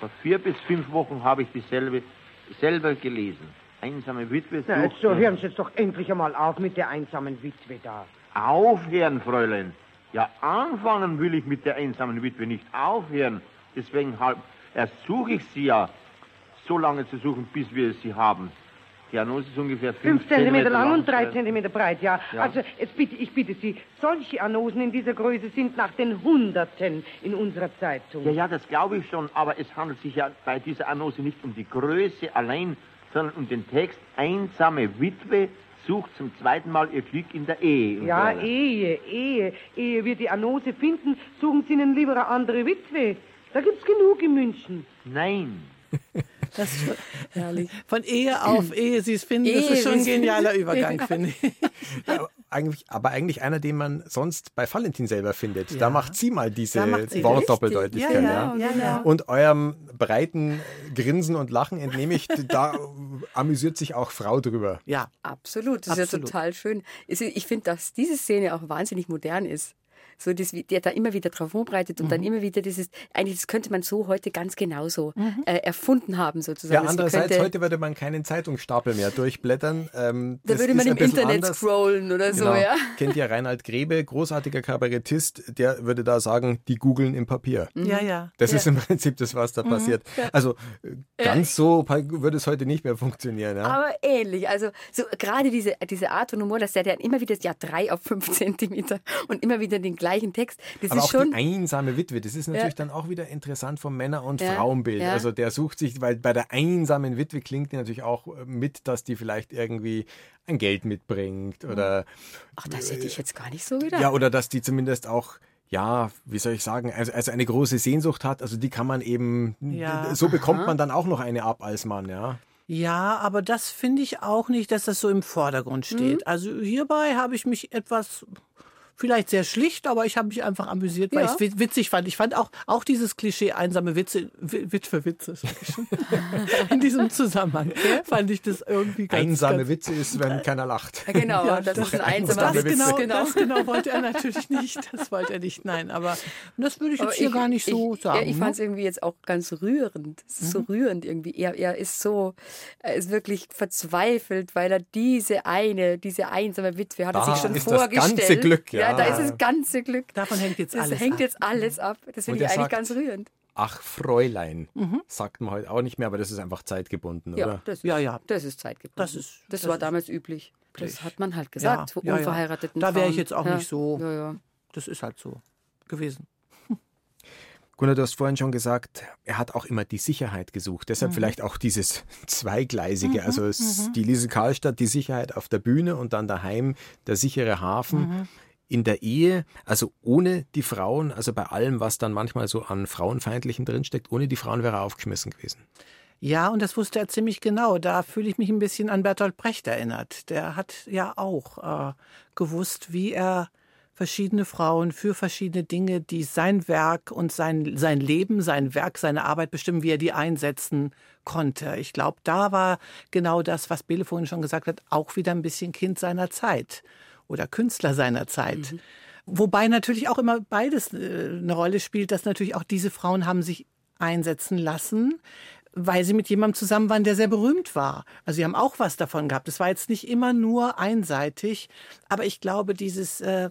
Vor vier bis fünf Wochen habe ich dieselbe selber gelesen. Einsame Witwe Na, jetzt sucht... so hören Sie jetzt doch endlich einmal auf mit der einsamen Witwe da. Aufhören, Fräulein. Ja, anfangen will ich mit der einsamen Witwe nicht aufhören. Deswegen halb ersuche ich Sie ja, so lange zu suchen, bis wir sie haben. Die Annonce ist ungefähr Fünf 5 Zentimeter lang und drei äh, Zentimeter breit, ja. Ja. Also, jetzt bitte, ich bitte Sie, solche Annoncen in dieser Größe sind nach den Hunderten in unserer Zeitung. Ja, ja, das glaube ich schon, aber es handelt sich ja bei dieser Annonce nicht um die Größe allein, sondern um den Text Einsame Witwe sucht zum zweiten Mal ihr Glück in der Ehe. Und Ja, so. Ehe, Ehe. Ehe wir die Annonce finden, suchen Sie Ihnen lieber eine andere Witwe. Da gibt's genug in München. Nein. Das, Herrlich. von Ehe auf Ehe, Sie es finden, das Ehe, ist schon ein genialer. Übergang, Ja. finde ich. Ja, aber eigentlich, aber eigentlich einer, den man sonst bei Valentin selber findet. Da macht sie mal diese Wortdoppeldeutigkeit. Ja, ja, ja, ja. Und eurem breiten Grinsen und Lachen entnehme ich, da amüsiert sich auch Frau drüber. Ja, Absolut, das ist ja Absolut. total schön. Ist- Ich finde, dass diese Szene auch wahnsinnig modern ist. So, das, der da immer wieder drauf rumreitet und Mhm. dann immer wieder dieses, eigentlich, das könnte man so heute ganz genauso äh, erfunden haben, sozusagen. Ja, Also andererseits, könnte, heute würde man keinen Zeitungsstapel mehr durchblättern. Ähm, da das würde man im Internet anders. scrollen oder so, Genau. ja. Kennt ihr Reinhard Grebe, großartiger Kabarettist, der würde da sagen, die googeln im Papier. ja, ja. Das ist im Prinzip das, was da passiert. Also äh, ganz so pa- würde es heute nicht mehr funktionieren. Ja? Aber ähnlich. Also so gerade diese, diese Art von Humor, dass der dann immer wieder, ja, drei auf fünf Zentimeter und immer wieder den gleichen Text. Das Aber ist auch schon. die einsame Witwe, das ist natürlich Ja. dann auch wieder interessant vom Männer- und Ja, Frauenbild. ja. Also der sucht sich, weil bei der einsamen Witwe klingt die natürlich auch äh, mit, dass die vielleicht irgendwie ein Geld mitbringt oder Ach, das hätte ich jetzt gar nicht so gedacht. ja, oder dass die zumindest auch ja, wie soll ich sagen, also, also eine große Sehnsucht hat, also die kann man eben, Ja. so bekommt man dann auch noch eine ab als Mann, ja. Ja, aber das finde ich auch nicht, dass das so im Vordergrund steht. Also hierbei habe ich mich etwas, vielleicht sehr schlicht, aber ich habe mich einfach amüsiert, weil Ja. ich es witzig fand. Ich fand auch, auch dieses Klischee einsame Witze, Wi- Witwe Witze, in diesem Zusammenhang fand ich das irgendwie ganz Einsame ganz, Witze ist, wenn keiner lacht. Ja, genau, Ja, das, das- ist ein das- einsamer das Witze. genau, genau. das genau wollte er natürlich nicht. Das wollte er nicht. Nein, aber das würde ich jetzt Aber hier gar nicht so ich, sagen. Ja, ich ne? fand es irgendwie jetzt auch ganz rührend. Es ist so rührend irgendwie. Er, er ist so, er ist wirklich verzweifelt, weil er diese eine, diese einsame Witwe hat er sich schon ist das vorgestellt. ganze Glück, ja. Da ist das ganze Glück. Davon hängt jetzt das alles hängt ab. jetzt alles ab. Das finde ich eigentlich sagt- ganz rührend. Ach, Fräulein, Mhm. sagt man heute auch nicht mehr, aber das ist einfach zeitgebunden, Ja, oder? das, Ja, ja. das ist zeitgebunden. Das ist- das, das war ist damals üblich. Das hat man halt gesagt, ja, ja. unverheirateten Da wäre ich jetzt auch ja. nicht so. Ja, ja. Das ist halt so gewesen. Gunnar, du hast vorhin schon gesagt, er hat auch immer die Sicherheit gesucht. Deshalb mhm. vielleicht auch dieses Zweigleisige. Mhm, also mhm. die Liesel Karlstadt, die Sicherheit auf der Bühne und dann daheim der sichere Hafen. Mhm. In der Ehe, also ohne die Frauen, also bei allem, was dann manchmal so an Frauenfeindlichen drinsteckt, ohne die Frauen wäre er aufgeschmissen gewesen. Ja, und das wusste er ziemlich genau. Da fühle ich mich ein bisschen an Bertolt Brecht erinnert. Der hat ja auch äh, gewusst, wie er verschiedene Frauen für verschiedene Dinge, die sein Werk und sein, sein Leben, sein Werk, seine Arbeit bestimmen, wie er die einsetzen konnte. Ich glaube, da war genau das, was Bele vorhin schon gesagt hat, auch wieder ein bisschen Kind seiner Zeit oder Künstler seiner Zeit. Mhm. Wobei natürlich auch immer beides äh, eine Rolle spielt, dass natürlich auch diese Frauen haben sich einsetzen lassen, weil sie mit jemandem zusammen waren, der sehr berühmt war. Also sie haben auch was davon gehabt. Es war jetzt nicht immer nur einseitig, aber ich glaube, dieses äh,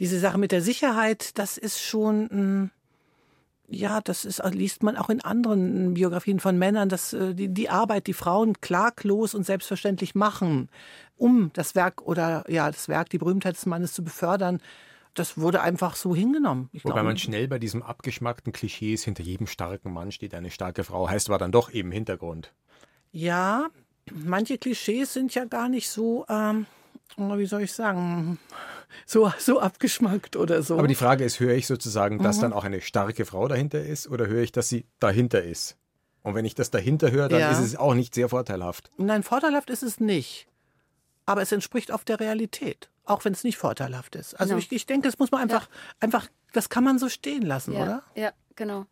diese Sache mit der Sicherheit, das ist schon, hm, ja, das ist, liest man auch in anderen Biografien von Männern, dass äh, die, die Arbeit, die Frauen klaglos und selbstverständlich machen, um das Werk oder ja, das Werk, die Berühmtheit des Mannes zu befördern, das wurde einfach so hingenommen. Ich Wobei glaube, man schnell bei diesem abgeschmackten Klischee ist, hinter jedem starken Mann steht eine starke Frau, heißt war dann doch eben Hintergrund. Ja, manche Klischees sind ja gar nicht so, ähm, wie soll ich sagen, so, so abgeschmackt oder so. Aber die Frage ist, höre ich sozusagen, dass mhm. dann auch eine starke Frau dahinter ist oder höre ich, dass sie dahinter ist? Und wenn ich das dahinter höre, dann ja. ist es auch nicht sehr vorteilhaft. Nein, vorteilhaft ist es nicht. Aber es entspricht oft der Realität, auch wenn es nicht vorteilhaft ist. Also genau. ich, ich denke, das muss man einfach, ja. einfach, das kann man so stehen lassen, ja. oder? Ja, genau.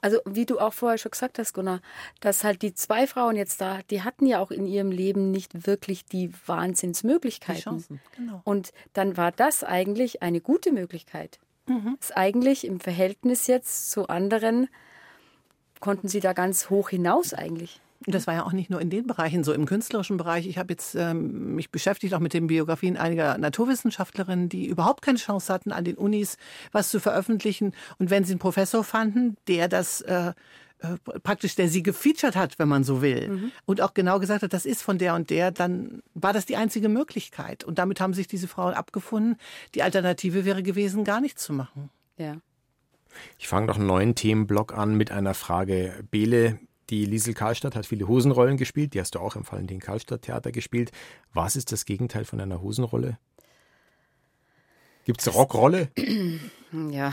Also wie du auch vorher schon gesagt hast, Gunnar, dass halt die zwei Frauen jetzt da, die hatten ja auch in ihrem Leben nicht wirklich die Wahnsinnsmöglichkeiten. Die Chancen, genau. Und dann war das eigentlich eine gute Möglichkeit. Mhm. Das eigentlich im Verhältnis jetzt zu anderen konnten sie da ganz hoch hinaus eigentlich. Und das war ja auch nicht nur in den Bereichen so, im künstlerischen Bereich. Ich habe jetzt ähm, mich beschäftigt auch mit den Biografien einiger Naturwissenschaftlerinnen, die überhaupt keine Chance hatten, an den Unis was zu veröffentlichen. Und wenn sie einen Professor fanden, der das äh, äh, praktisch, der sie gefeatured hat, wenn man so will, mhm. und auch genau gesagt hat, das ist von der und der, dann war das die einzige Möglichkeit. Und damit haben sich diese Frauen abgefunden. Die Alternative wäre gewesen, gar nichts zu machen. Ja. Ich fange noch einen neuen Themenblock an mit einer Frage. Bele, die Liesel Karlstadt hat viele Hosenrollen gespielt. Die hast du auch im Valentin Karlstadt Theater gespielt. Was ist das Gegenteil von einer Hosenrolle? Gibt es Rockrolle? Ja,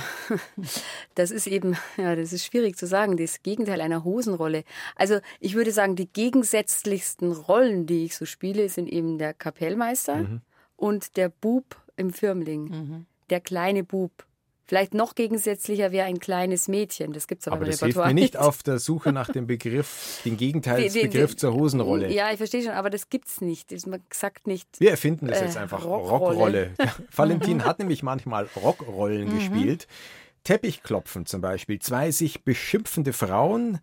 das ist eben, ja, das ist schwierig zu sagen, das Gegenteil einer Hosenrolle. Also ich würde sagen, die gegensätzlichsten Rollen, die ich so spiele, sind eben der Kapellmeister mhm. und der Bub im Firmling. Mhm. Der kleine Bub, Vielleicht noch gegensätzlicher wäre ein kleines Mädchen. Das gibt es aber, aber im das Repertoire hilft mir nicht auf der Suche nach dem Begriff, den Gegenteilsbegriff zur Hosenrolle. Ja, ich verstehe schon, aber das gibt es nicht. Man sagt nicht. Wir erfinden das äh, jetzt einfach. Rockrolle. Rockrolle. Valentin hat nämlich manchmal Rockrollen mhm. gespielt. Teppichklopfen zum Beispiel. Zwei sich beschimpfende Frauen.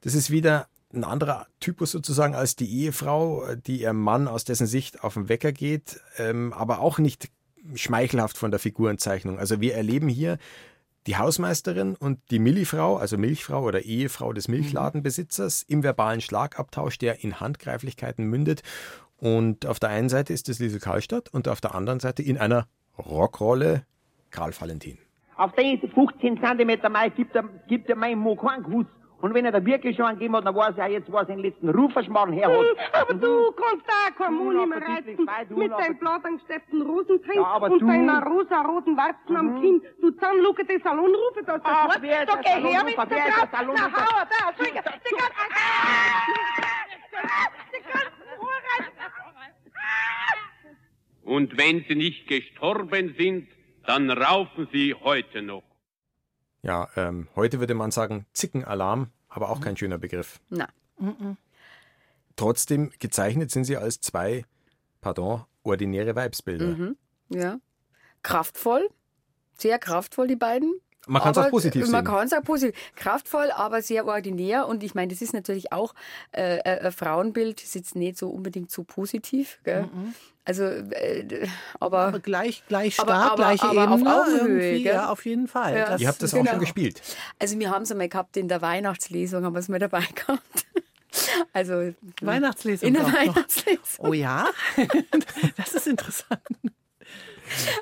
Das ist wieder ein anderer Typus sozusagen als die Ehefrau, die ihrem Mann aus dessen Sicht auf den Wecker geht, ähm, aber auch nicht schmeichelhaft von der Figurenzeichnung. Also wir erleben hier die Hausmeisterin und die Millifrau, also Milchfrau oder Ehefrau des Milchladenbesitzers, im verbalen Schlagabtausch, der in Handgreiflichkeiten mündet. Und auf der einen Seite ist es Liesel Karlstadt und auf der anderen Seite in einer Rockrolle Karl Valentin. Auf den 15 cm Mai gibt er, gibt er meinem Mo keinen. Und wenn er da wirklich schon angegeben hat, dann weiß er jetzt, was er den letzten Ruferschmarrn her hat. Aber du kannst auch kein Mund mehr reißen. Mit deinem blattangesteppten Rosentank ja, und du... deiner rosa-roten Warzen mhm. am Kinn. Du Zahnluke des Salonrufe, das ist das Wort. Wer ist da geh her mit der Kraft. Na, hau, da, so, die ganze... Und wenn sie nicht gestorben sind, dann raufen sie heute noch. Ja, ähm, heute würde man sagen Zickenalarm, aber auch kein schöner Begriff. Na. Mhm. Trotzdem gezeichnet sind sie als zwei, pardon, ordinäre Weibsbilder. Mhm. Ja. Kraftvoll, sehr kraftvoll, die beiden. Man kann es auch positiv man sehen. Man kann es auch positiv. Kraftvoll, aber sehr ordinär. Und ich meine, das ist natürlich auch äh, äh ein Frauenbild, ist jetzt nicht so unbedingt so positiv. Mhm. Also, äh, aber, aber, gleich, gleich stark, aber, aber, gleiche aber Ebene. Auf Augenhöhe, ja, auf jeden Fall. Ja. Ihr habt das genau. auch schon gespielt. Also wir haben es einmal gehabt in der Weihnachtslesung, haben wir es mal dabei gehabt. Also Weihnachtslesung. In der Weihnachtslesung. Oh ja, das ist interessant.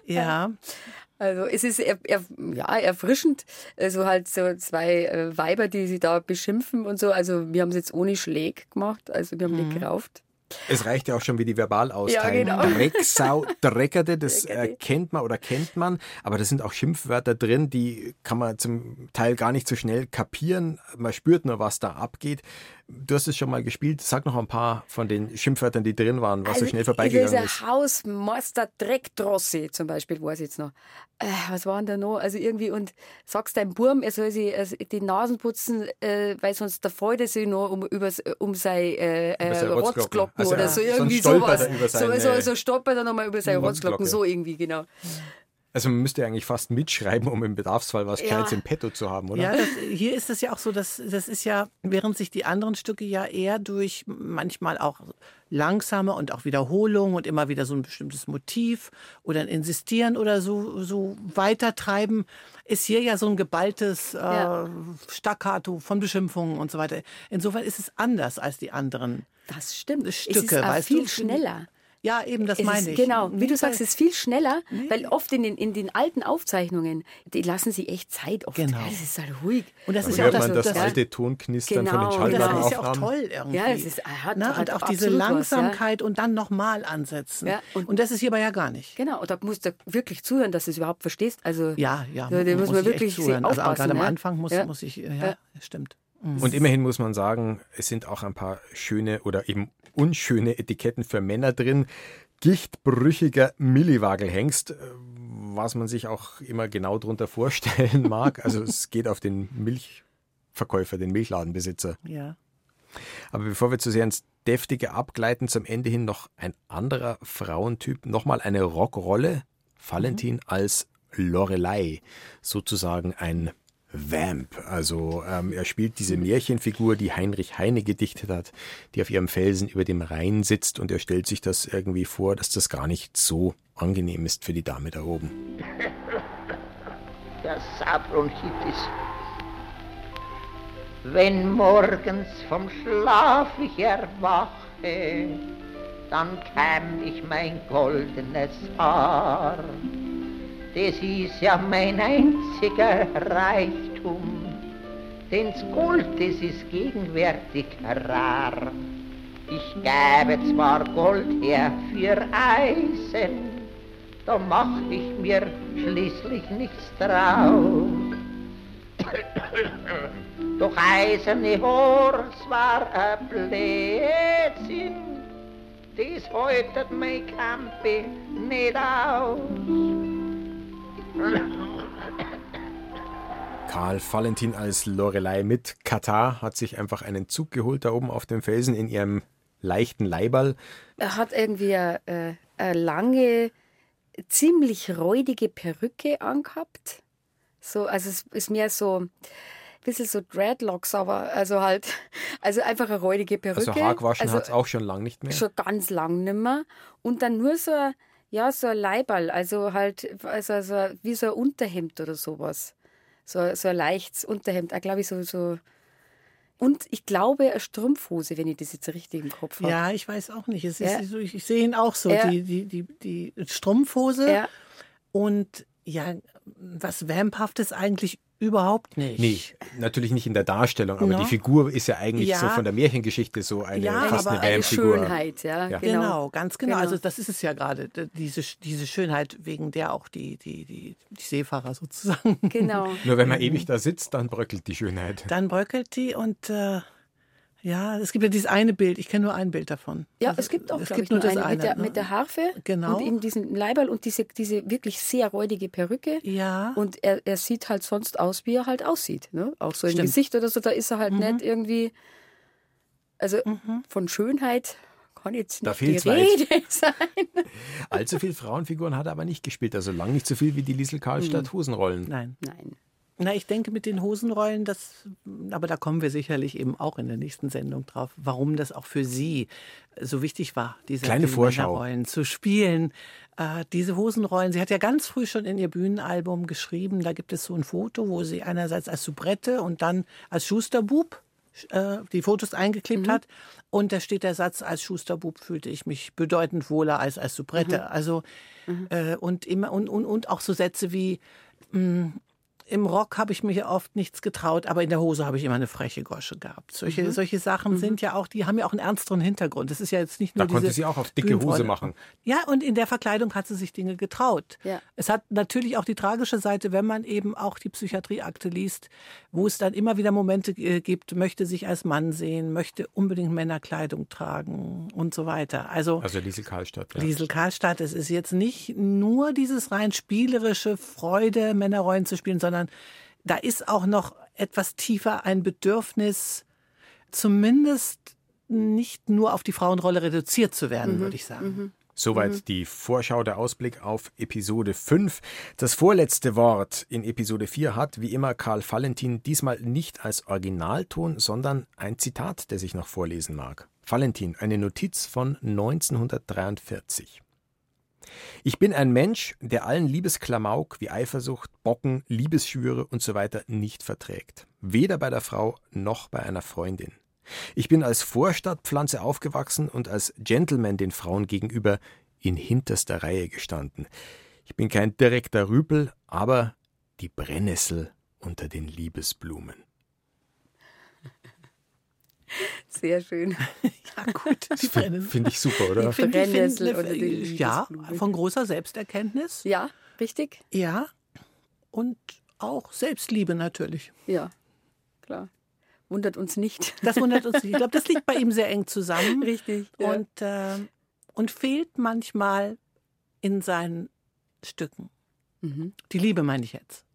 Ja. Also es ist er, er, ja, erfrischend, also halt so zwei äh, Weiber, die sie da beschimpfen und so. Also wir haben es jetzt ohne Schläg gemacht, also wir haben mhm. nicht gerauft. Es reicht ja auch schon, wie die verbal austeilen. Ja, genau. Drecksau, Dreckerte, das äh, kennt man oder kennt man, aber da sind auch Schimpfwörter drin, die kann man zum Teil gar nicht so schnell kapieren. Man spürt nur, was da abgeht. Du hast es schon mal gespielt. Sag noch ein paar von den Schimpfwörtern, die drin waren, was also so schnell vorbeigegangen ist. Hausmeister Dreckdrosse zum Beispiel, weiß ich jetzt noch. Äh, was waren da noch? Also irgendwie, und sagst deinem Burm, er soll sich also die Nasen putzen, äh, weil sonst der freut sich noch um, übers, um seine äh, äh, Rotzglocken also, oder so irgendwie sowas. So, so, so stolpert er nochmal über seine Rotzglocken, so irgendwie, genau. Also man müsste eigentlich fast mitschreiben, um im Bedarfsfall was ja. Kleines im Petto zu haben, oder? Ja, das, hier ist es ja auch so, dass das ist ja, während sich die anderen Stücke ja eher durch manchmal auch langsame und auch Wiederholung und immer wieder so ein bestimmtes Motiv oder ein Insistieren oder so, so weitertreiben, ist hier ja so ein geballtes äh, ja. Staccato von Beschimpfungen und so weiter. Insofern ist es anders als die anderen. Das stimmt. Stücke, es ist weißt viel du? schneller. Ja, eben, das es meine ich. Genau, wie du sagst, es ist viel schneller, nee. weil oft in den, in den alten Aufzeichnungen, die lassen sie echt Zeit oft. Genau. Das ist halt ruhig. Und das ist ja auch das, das, das alte Tonknistern genau. von den Schallplatten Das ist ja auch toll irgendwie. Ja, es ist, hat, Na, hat und auch diese Langsamkeit was, ja. und dann nochmal ansetzen. Ja, und, und, das ist hierbei ja gar nicht. Genau, und da musst du wirklich zuhören, dass du es überhaupt verstehst. Also, ja, ja. Da, muss, muss man wirklich zuhören. Also gerade am Anfang muss, muss ich, ja, stimmt. Und immerhin muss man sagen, es sind auch ein paar schöne oder eben unschöne Etiketten für Männer drin gichtbrüchiger Milliwagelhengst, äh, was man sich auch immer genau darunter vorstellen mag. Also es geht auf den Milchverkäufer, den Milchladenbesitzer. Ja. Aber bevor wir zu sehr ins Deftige abgleiten, zum Ende hin noch ein anderer Frauentyp, nochmal eine Rockrolle, Valentin mhm. als Lorelei, sozusagen ein Vamp. Also ähm, er spielt diese Märchenfigur, die Heinrich Heine gedichtet hat, die auf ihrem Felsen über dem Rhein sitzt und er stellt sich das irgendwie vor, dass das gar nicht so angenehm ist für die Dame da oben. Der Sabronchitis. Wenn morgens vom Schlaf ich erwache, dann kämm ich mein goldenes Haar das ist ja mein einziger Reichtum. Denn das Gold, das ist gegenwärtig rar. Ich gäbe zwar Gold her für Eisen, da mach ich mir schließlich nichts draus. Doch eiserne Horse war ein Blödsinn, das haltet mein Kampe nicht aus. Karl Valentin als Lorelei mit Katar hat sich einfach einen Zug geholt da oben auf dem Felsen in ihrem leichten Leiberl. Er hat irgendwie eine, äh, eine lange, ziemlich räudige Perücke angehabt. So, also es ist mehr so ein bisschen so Dreadlocks, aber also halt, also einfach eine räudige Perücke. Also Haargewaschen also, hat es auch schon lang nicht mehr. Schon ganz lang nicht mehr. Und dann nur so ein ja, so ein Leiberl, also halt also, also wie so ein Unterhemd oder sowas. So, so ein leichtes Unterhemd, glaube ich, so, so. Und ich glaube, eine Strumpfhose, wenn ich das jetzt richtig im Kopf habe. Ja, ich weiß auch nicht. Es ist, ja. ich, ich sehe ihn auch so, ja. die, die, die, die Strumpfhose. Ja. Und ja, was Vamphaftes eigentlich Überhaupt nicht. Nee, natürlich nicht in der Darstellung, aber no. die Figur ist ja eigentlich ja. so von der Märchengeschichte so eine ja, fast aber eine, eine Schönheit, ja, ja. Genau. genau, ganz genau. genau. Also das ist es ja gerade, diese, diese Schönheit, wegen der auch die, die, die, die Seefahrer sozusagen. Genau. Nur wenn man ewig da sitzt, dann bröckelt die Schönheit. Dann bröckelt die und äh, ja, es gibt ja dieses eine Bild. Ich kenne nur ein Bild davon. Ja, also, es gibt auch es gibt nur, nur das eine, mit, der, ne? mit der Harfe genau. und eben diesen Leiberl und diese, diese wirklich sehr räudige Perücke. Ja. Und er, er sieht halt sonst aus, wie er halt aussieht. Ne? Auch so Stimmt. im Gesicht oder so, da ist er halt mhm. nicht irgendwie. Also mhm. von Schönheit kann jetzt nicht die Rede sein. Allzu viele Frauenfiguren hat er aber nicht gespielt. Also lang nicht so viel wie die Liesel Karlstadt mhm. Hosenrollen. Nein. Nein. Na, ich denke mit den Hosenrollen, das, aber da kommen wir sicherlich eben auch in der nächsten Sendung drauf, warum das auch für Sie so wichtig war, diese Kleine. Rollen zu spielen. Äh, diese Hosenrollen, sie hat ja ganz früh schon in ihr Bühnenalbum geschrieben, da gibt es so ein Foto, wo sie einerseits als Soubrette und dann als Schusterbub äh, die Fotos eingeklebt mhm. hat. Und da steht der Satz, als Schusterbub fühlte ich mich bedeutend wohler als als Soubrette. Mhm. Also, mhm. äh, und immer, und, und, und auch so Sätze wie, mh, mm, im Rock habe ich mir oft nichts getraut, aber in der Hose habe ich immer eine freche Gosche gehabt. Solche, mhm. solche Sachen mhm. sind ja auch, die haben ja auch einen ernsteren Hintergrund. Das ist ja jetzt nicht nur Da konnte sie auch auf dicke Hose machen. Ja, und in der Verkleidung hat sie sich Dinge getraut. Ja. Es hat natürlich auch die tragische Seite, wenn man eben auch die Psychiatrieakte liest, wo es dann immer wieder Momente äh, gibt, möchte sich als Mann sehen, möchte unbedingt Männerkleidung tragen und so weiter. Also, also Liesel Karlstadt. Ja. Liesel Karlstadt, es ist jetzt nicht nur dieses rein spielerische Freude, Männerrollen zu spielen, sondern sondern da ist auch noch etwas tiefer ein Bedürfnis, zumindest nicht nur auf die Frauenrolle reduziert zu werden, mhm. würde ich sagen. Mhm. Soweit mhm. die Vorschau, der Ausblick auf Episode 5. Das vorletzte Wort in Episode 4 hat, wie immer, Karl Valentin diesmal nicht als Originalton, sondern ein Zitat, das ich noch vorlesen mag. Valentin, eine Notiz von 1943. Ich bin ein Mensch, der allen Liebesklamauk wie Eifersucht, Bocken, Liebesschwüre usw. So nicht verträgt. Weder bei der Frau noch bei einer Freundin. Ich bin als Vorstadtpflanze aufgewachsen und als Gentleman den Frauen gegenüber in hinterster Reihe gestanden. Ich bin kein direkter Rüpel, aber die Brennnessel unter den Liebesblumen. Sehr schön. ja, gut. Finde find ich super, oder? Ich find, Brennnessel find, oder die Ja, von großer Selbsterkenntnis. Ja, richtig. Ja. Und auch Selbstliebe natürlich. Ja, klar. Wundert uns nicht. Das wundert uns nicht. Ich glaube, das liegt bei ihm sehr eng zusammen. Richtig. Ja. Und, äh, und fehlt manchmal in seinen Stücken. Mhm. Die Liebe meine ich jetzt.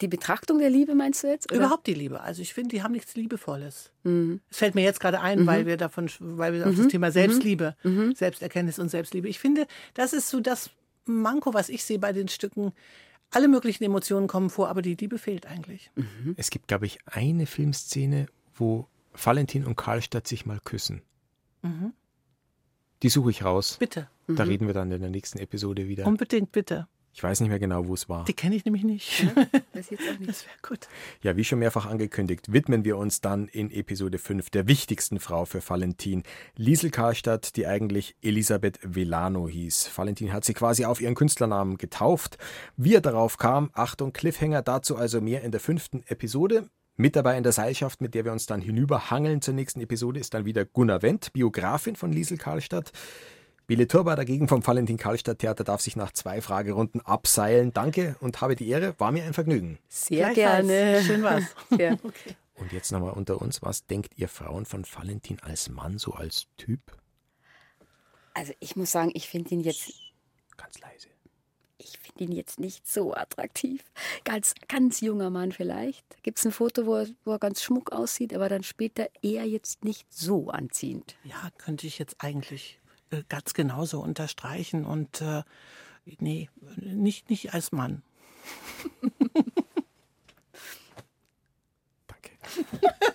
Die Betrachtung der Liebe meinst du jetzt? Oder? Überhaupt die Liebe. Also ich finde, die haben nichts Liebevolles. Mhm. Es fällt mir jetzt gerade ein, mhm. weil wir davon, weil wir mhm. auf das Thema Selbstliebe, mhm. mhm. Selbsterkenntnis und Selbstliebe. Ich finde, das ist so das Manko, was ich sehe bei den Stücken. Alle möglichen Emotionen kommen vor, aber die Liebe fehlt eigentlich. Mhm. Es gibt, glaube ich, eine Filmszene, wo Valentin und Karlstadt sich mal küssen. Die suche ich raus. Bitte. Da reden wir dann in der nächsten Episode wieder. Unbedingt, bitte. Ich weiß nicht mehr genau, wo es war. Die kenne ich nämlich nicht. Ja, das jetzt auch nicht. Das wäre gut. Ja, wie schon mehrfach angekündigt, widmen wir uns dann in Episode 5 der wichtigsten Frau für Valentin, Liesel Karlstadt, die eigentlich Elisabeth Velano hieß. Valentin hat sie quasi auf ihren Künstlernamen getauft. Wie er darauf kam, Achtung, Cliffhanger, dazu also mehr in der fünften Episode. Mit dabei in der Seilschaft, mit der wir uns dann hinüberhangeln zur nächsten Episode, ist dann wieder Gunnar Wendt, Biografin von Liesel Karlstadt. Bele Turba dagegen vom Valentin Karlstadt Theater darf sich nach zwei Fragerunden abseilen. Danke und habe die Ehre. War mir ein Vergnügen. Sehr gerne. Schön war's. Ja. Okay. Und jetzt nochmal unter uns. Was denkt ihr Frauen von Valentin als Mann, so als Typ? Also ich muss sagen, ich finde ihn jetzt... Ganz leise. Ich finde ihn jetzt nicht so attraktiv. Ganz, ganz junger Mann vielleicht. Gibt es ein Foto, wo er, wo er ganz schmuck aussieht, aber dann später eher jetzt nicht so anziehend. Ja, könnte ich jetzt eigentlich ganz genauso unterstreichen und äh, nee, nicht, nicht als Mann. Danke.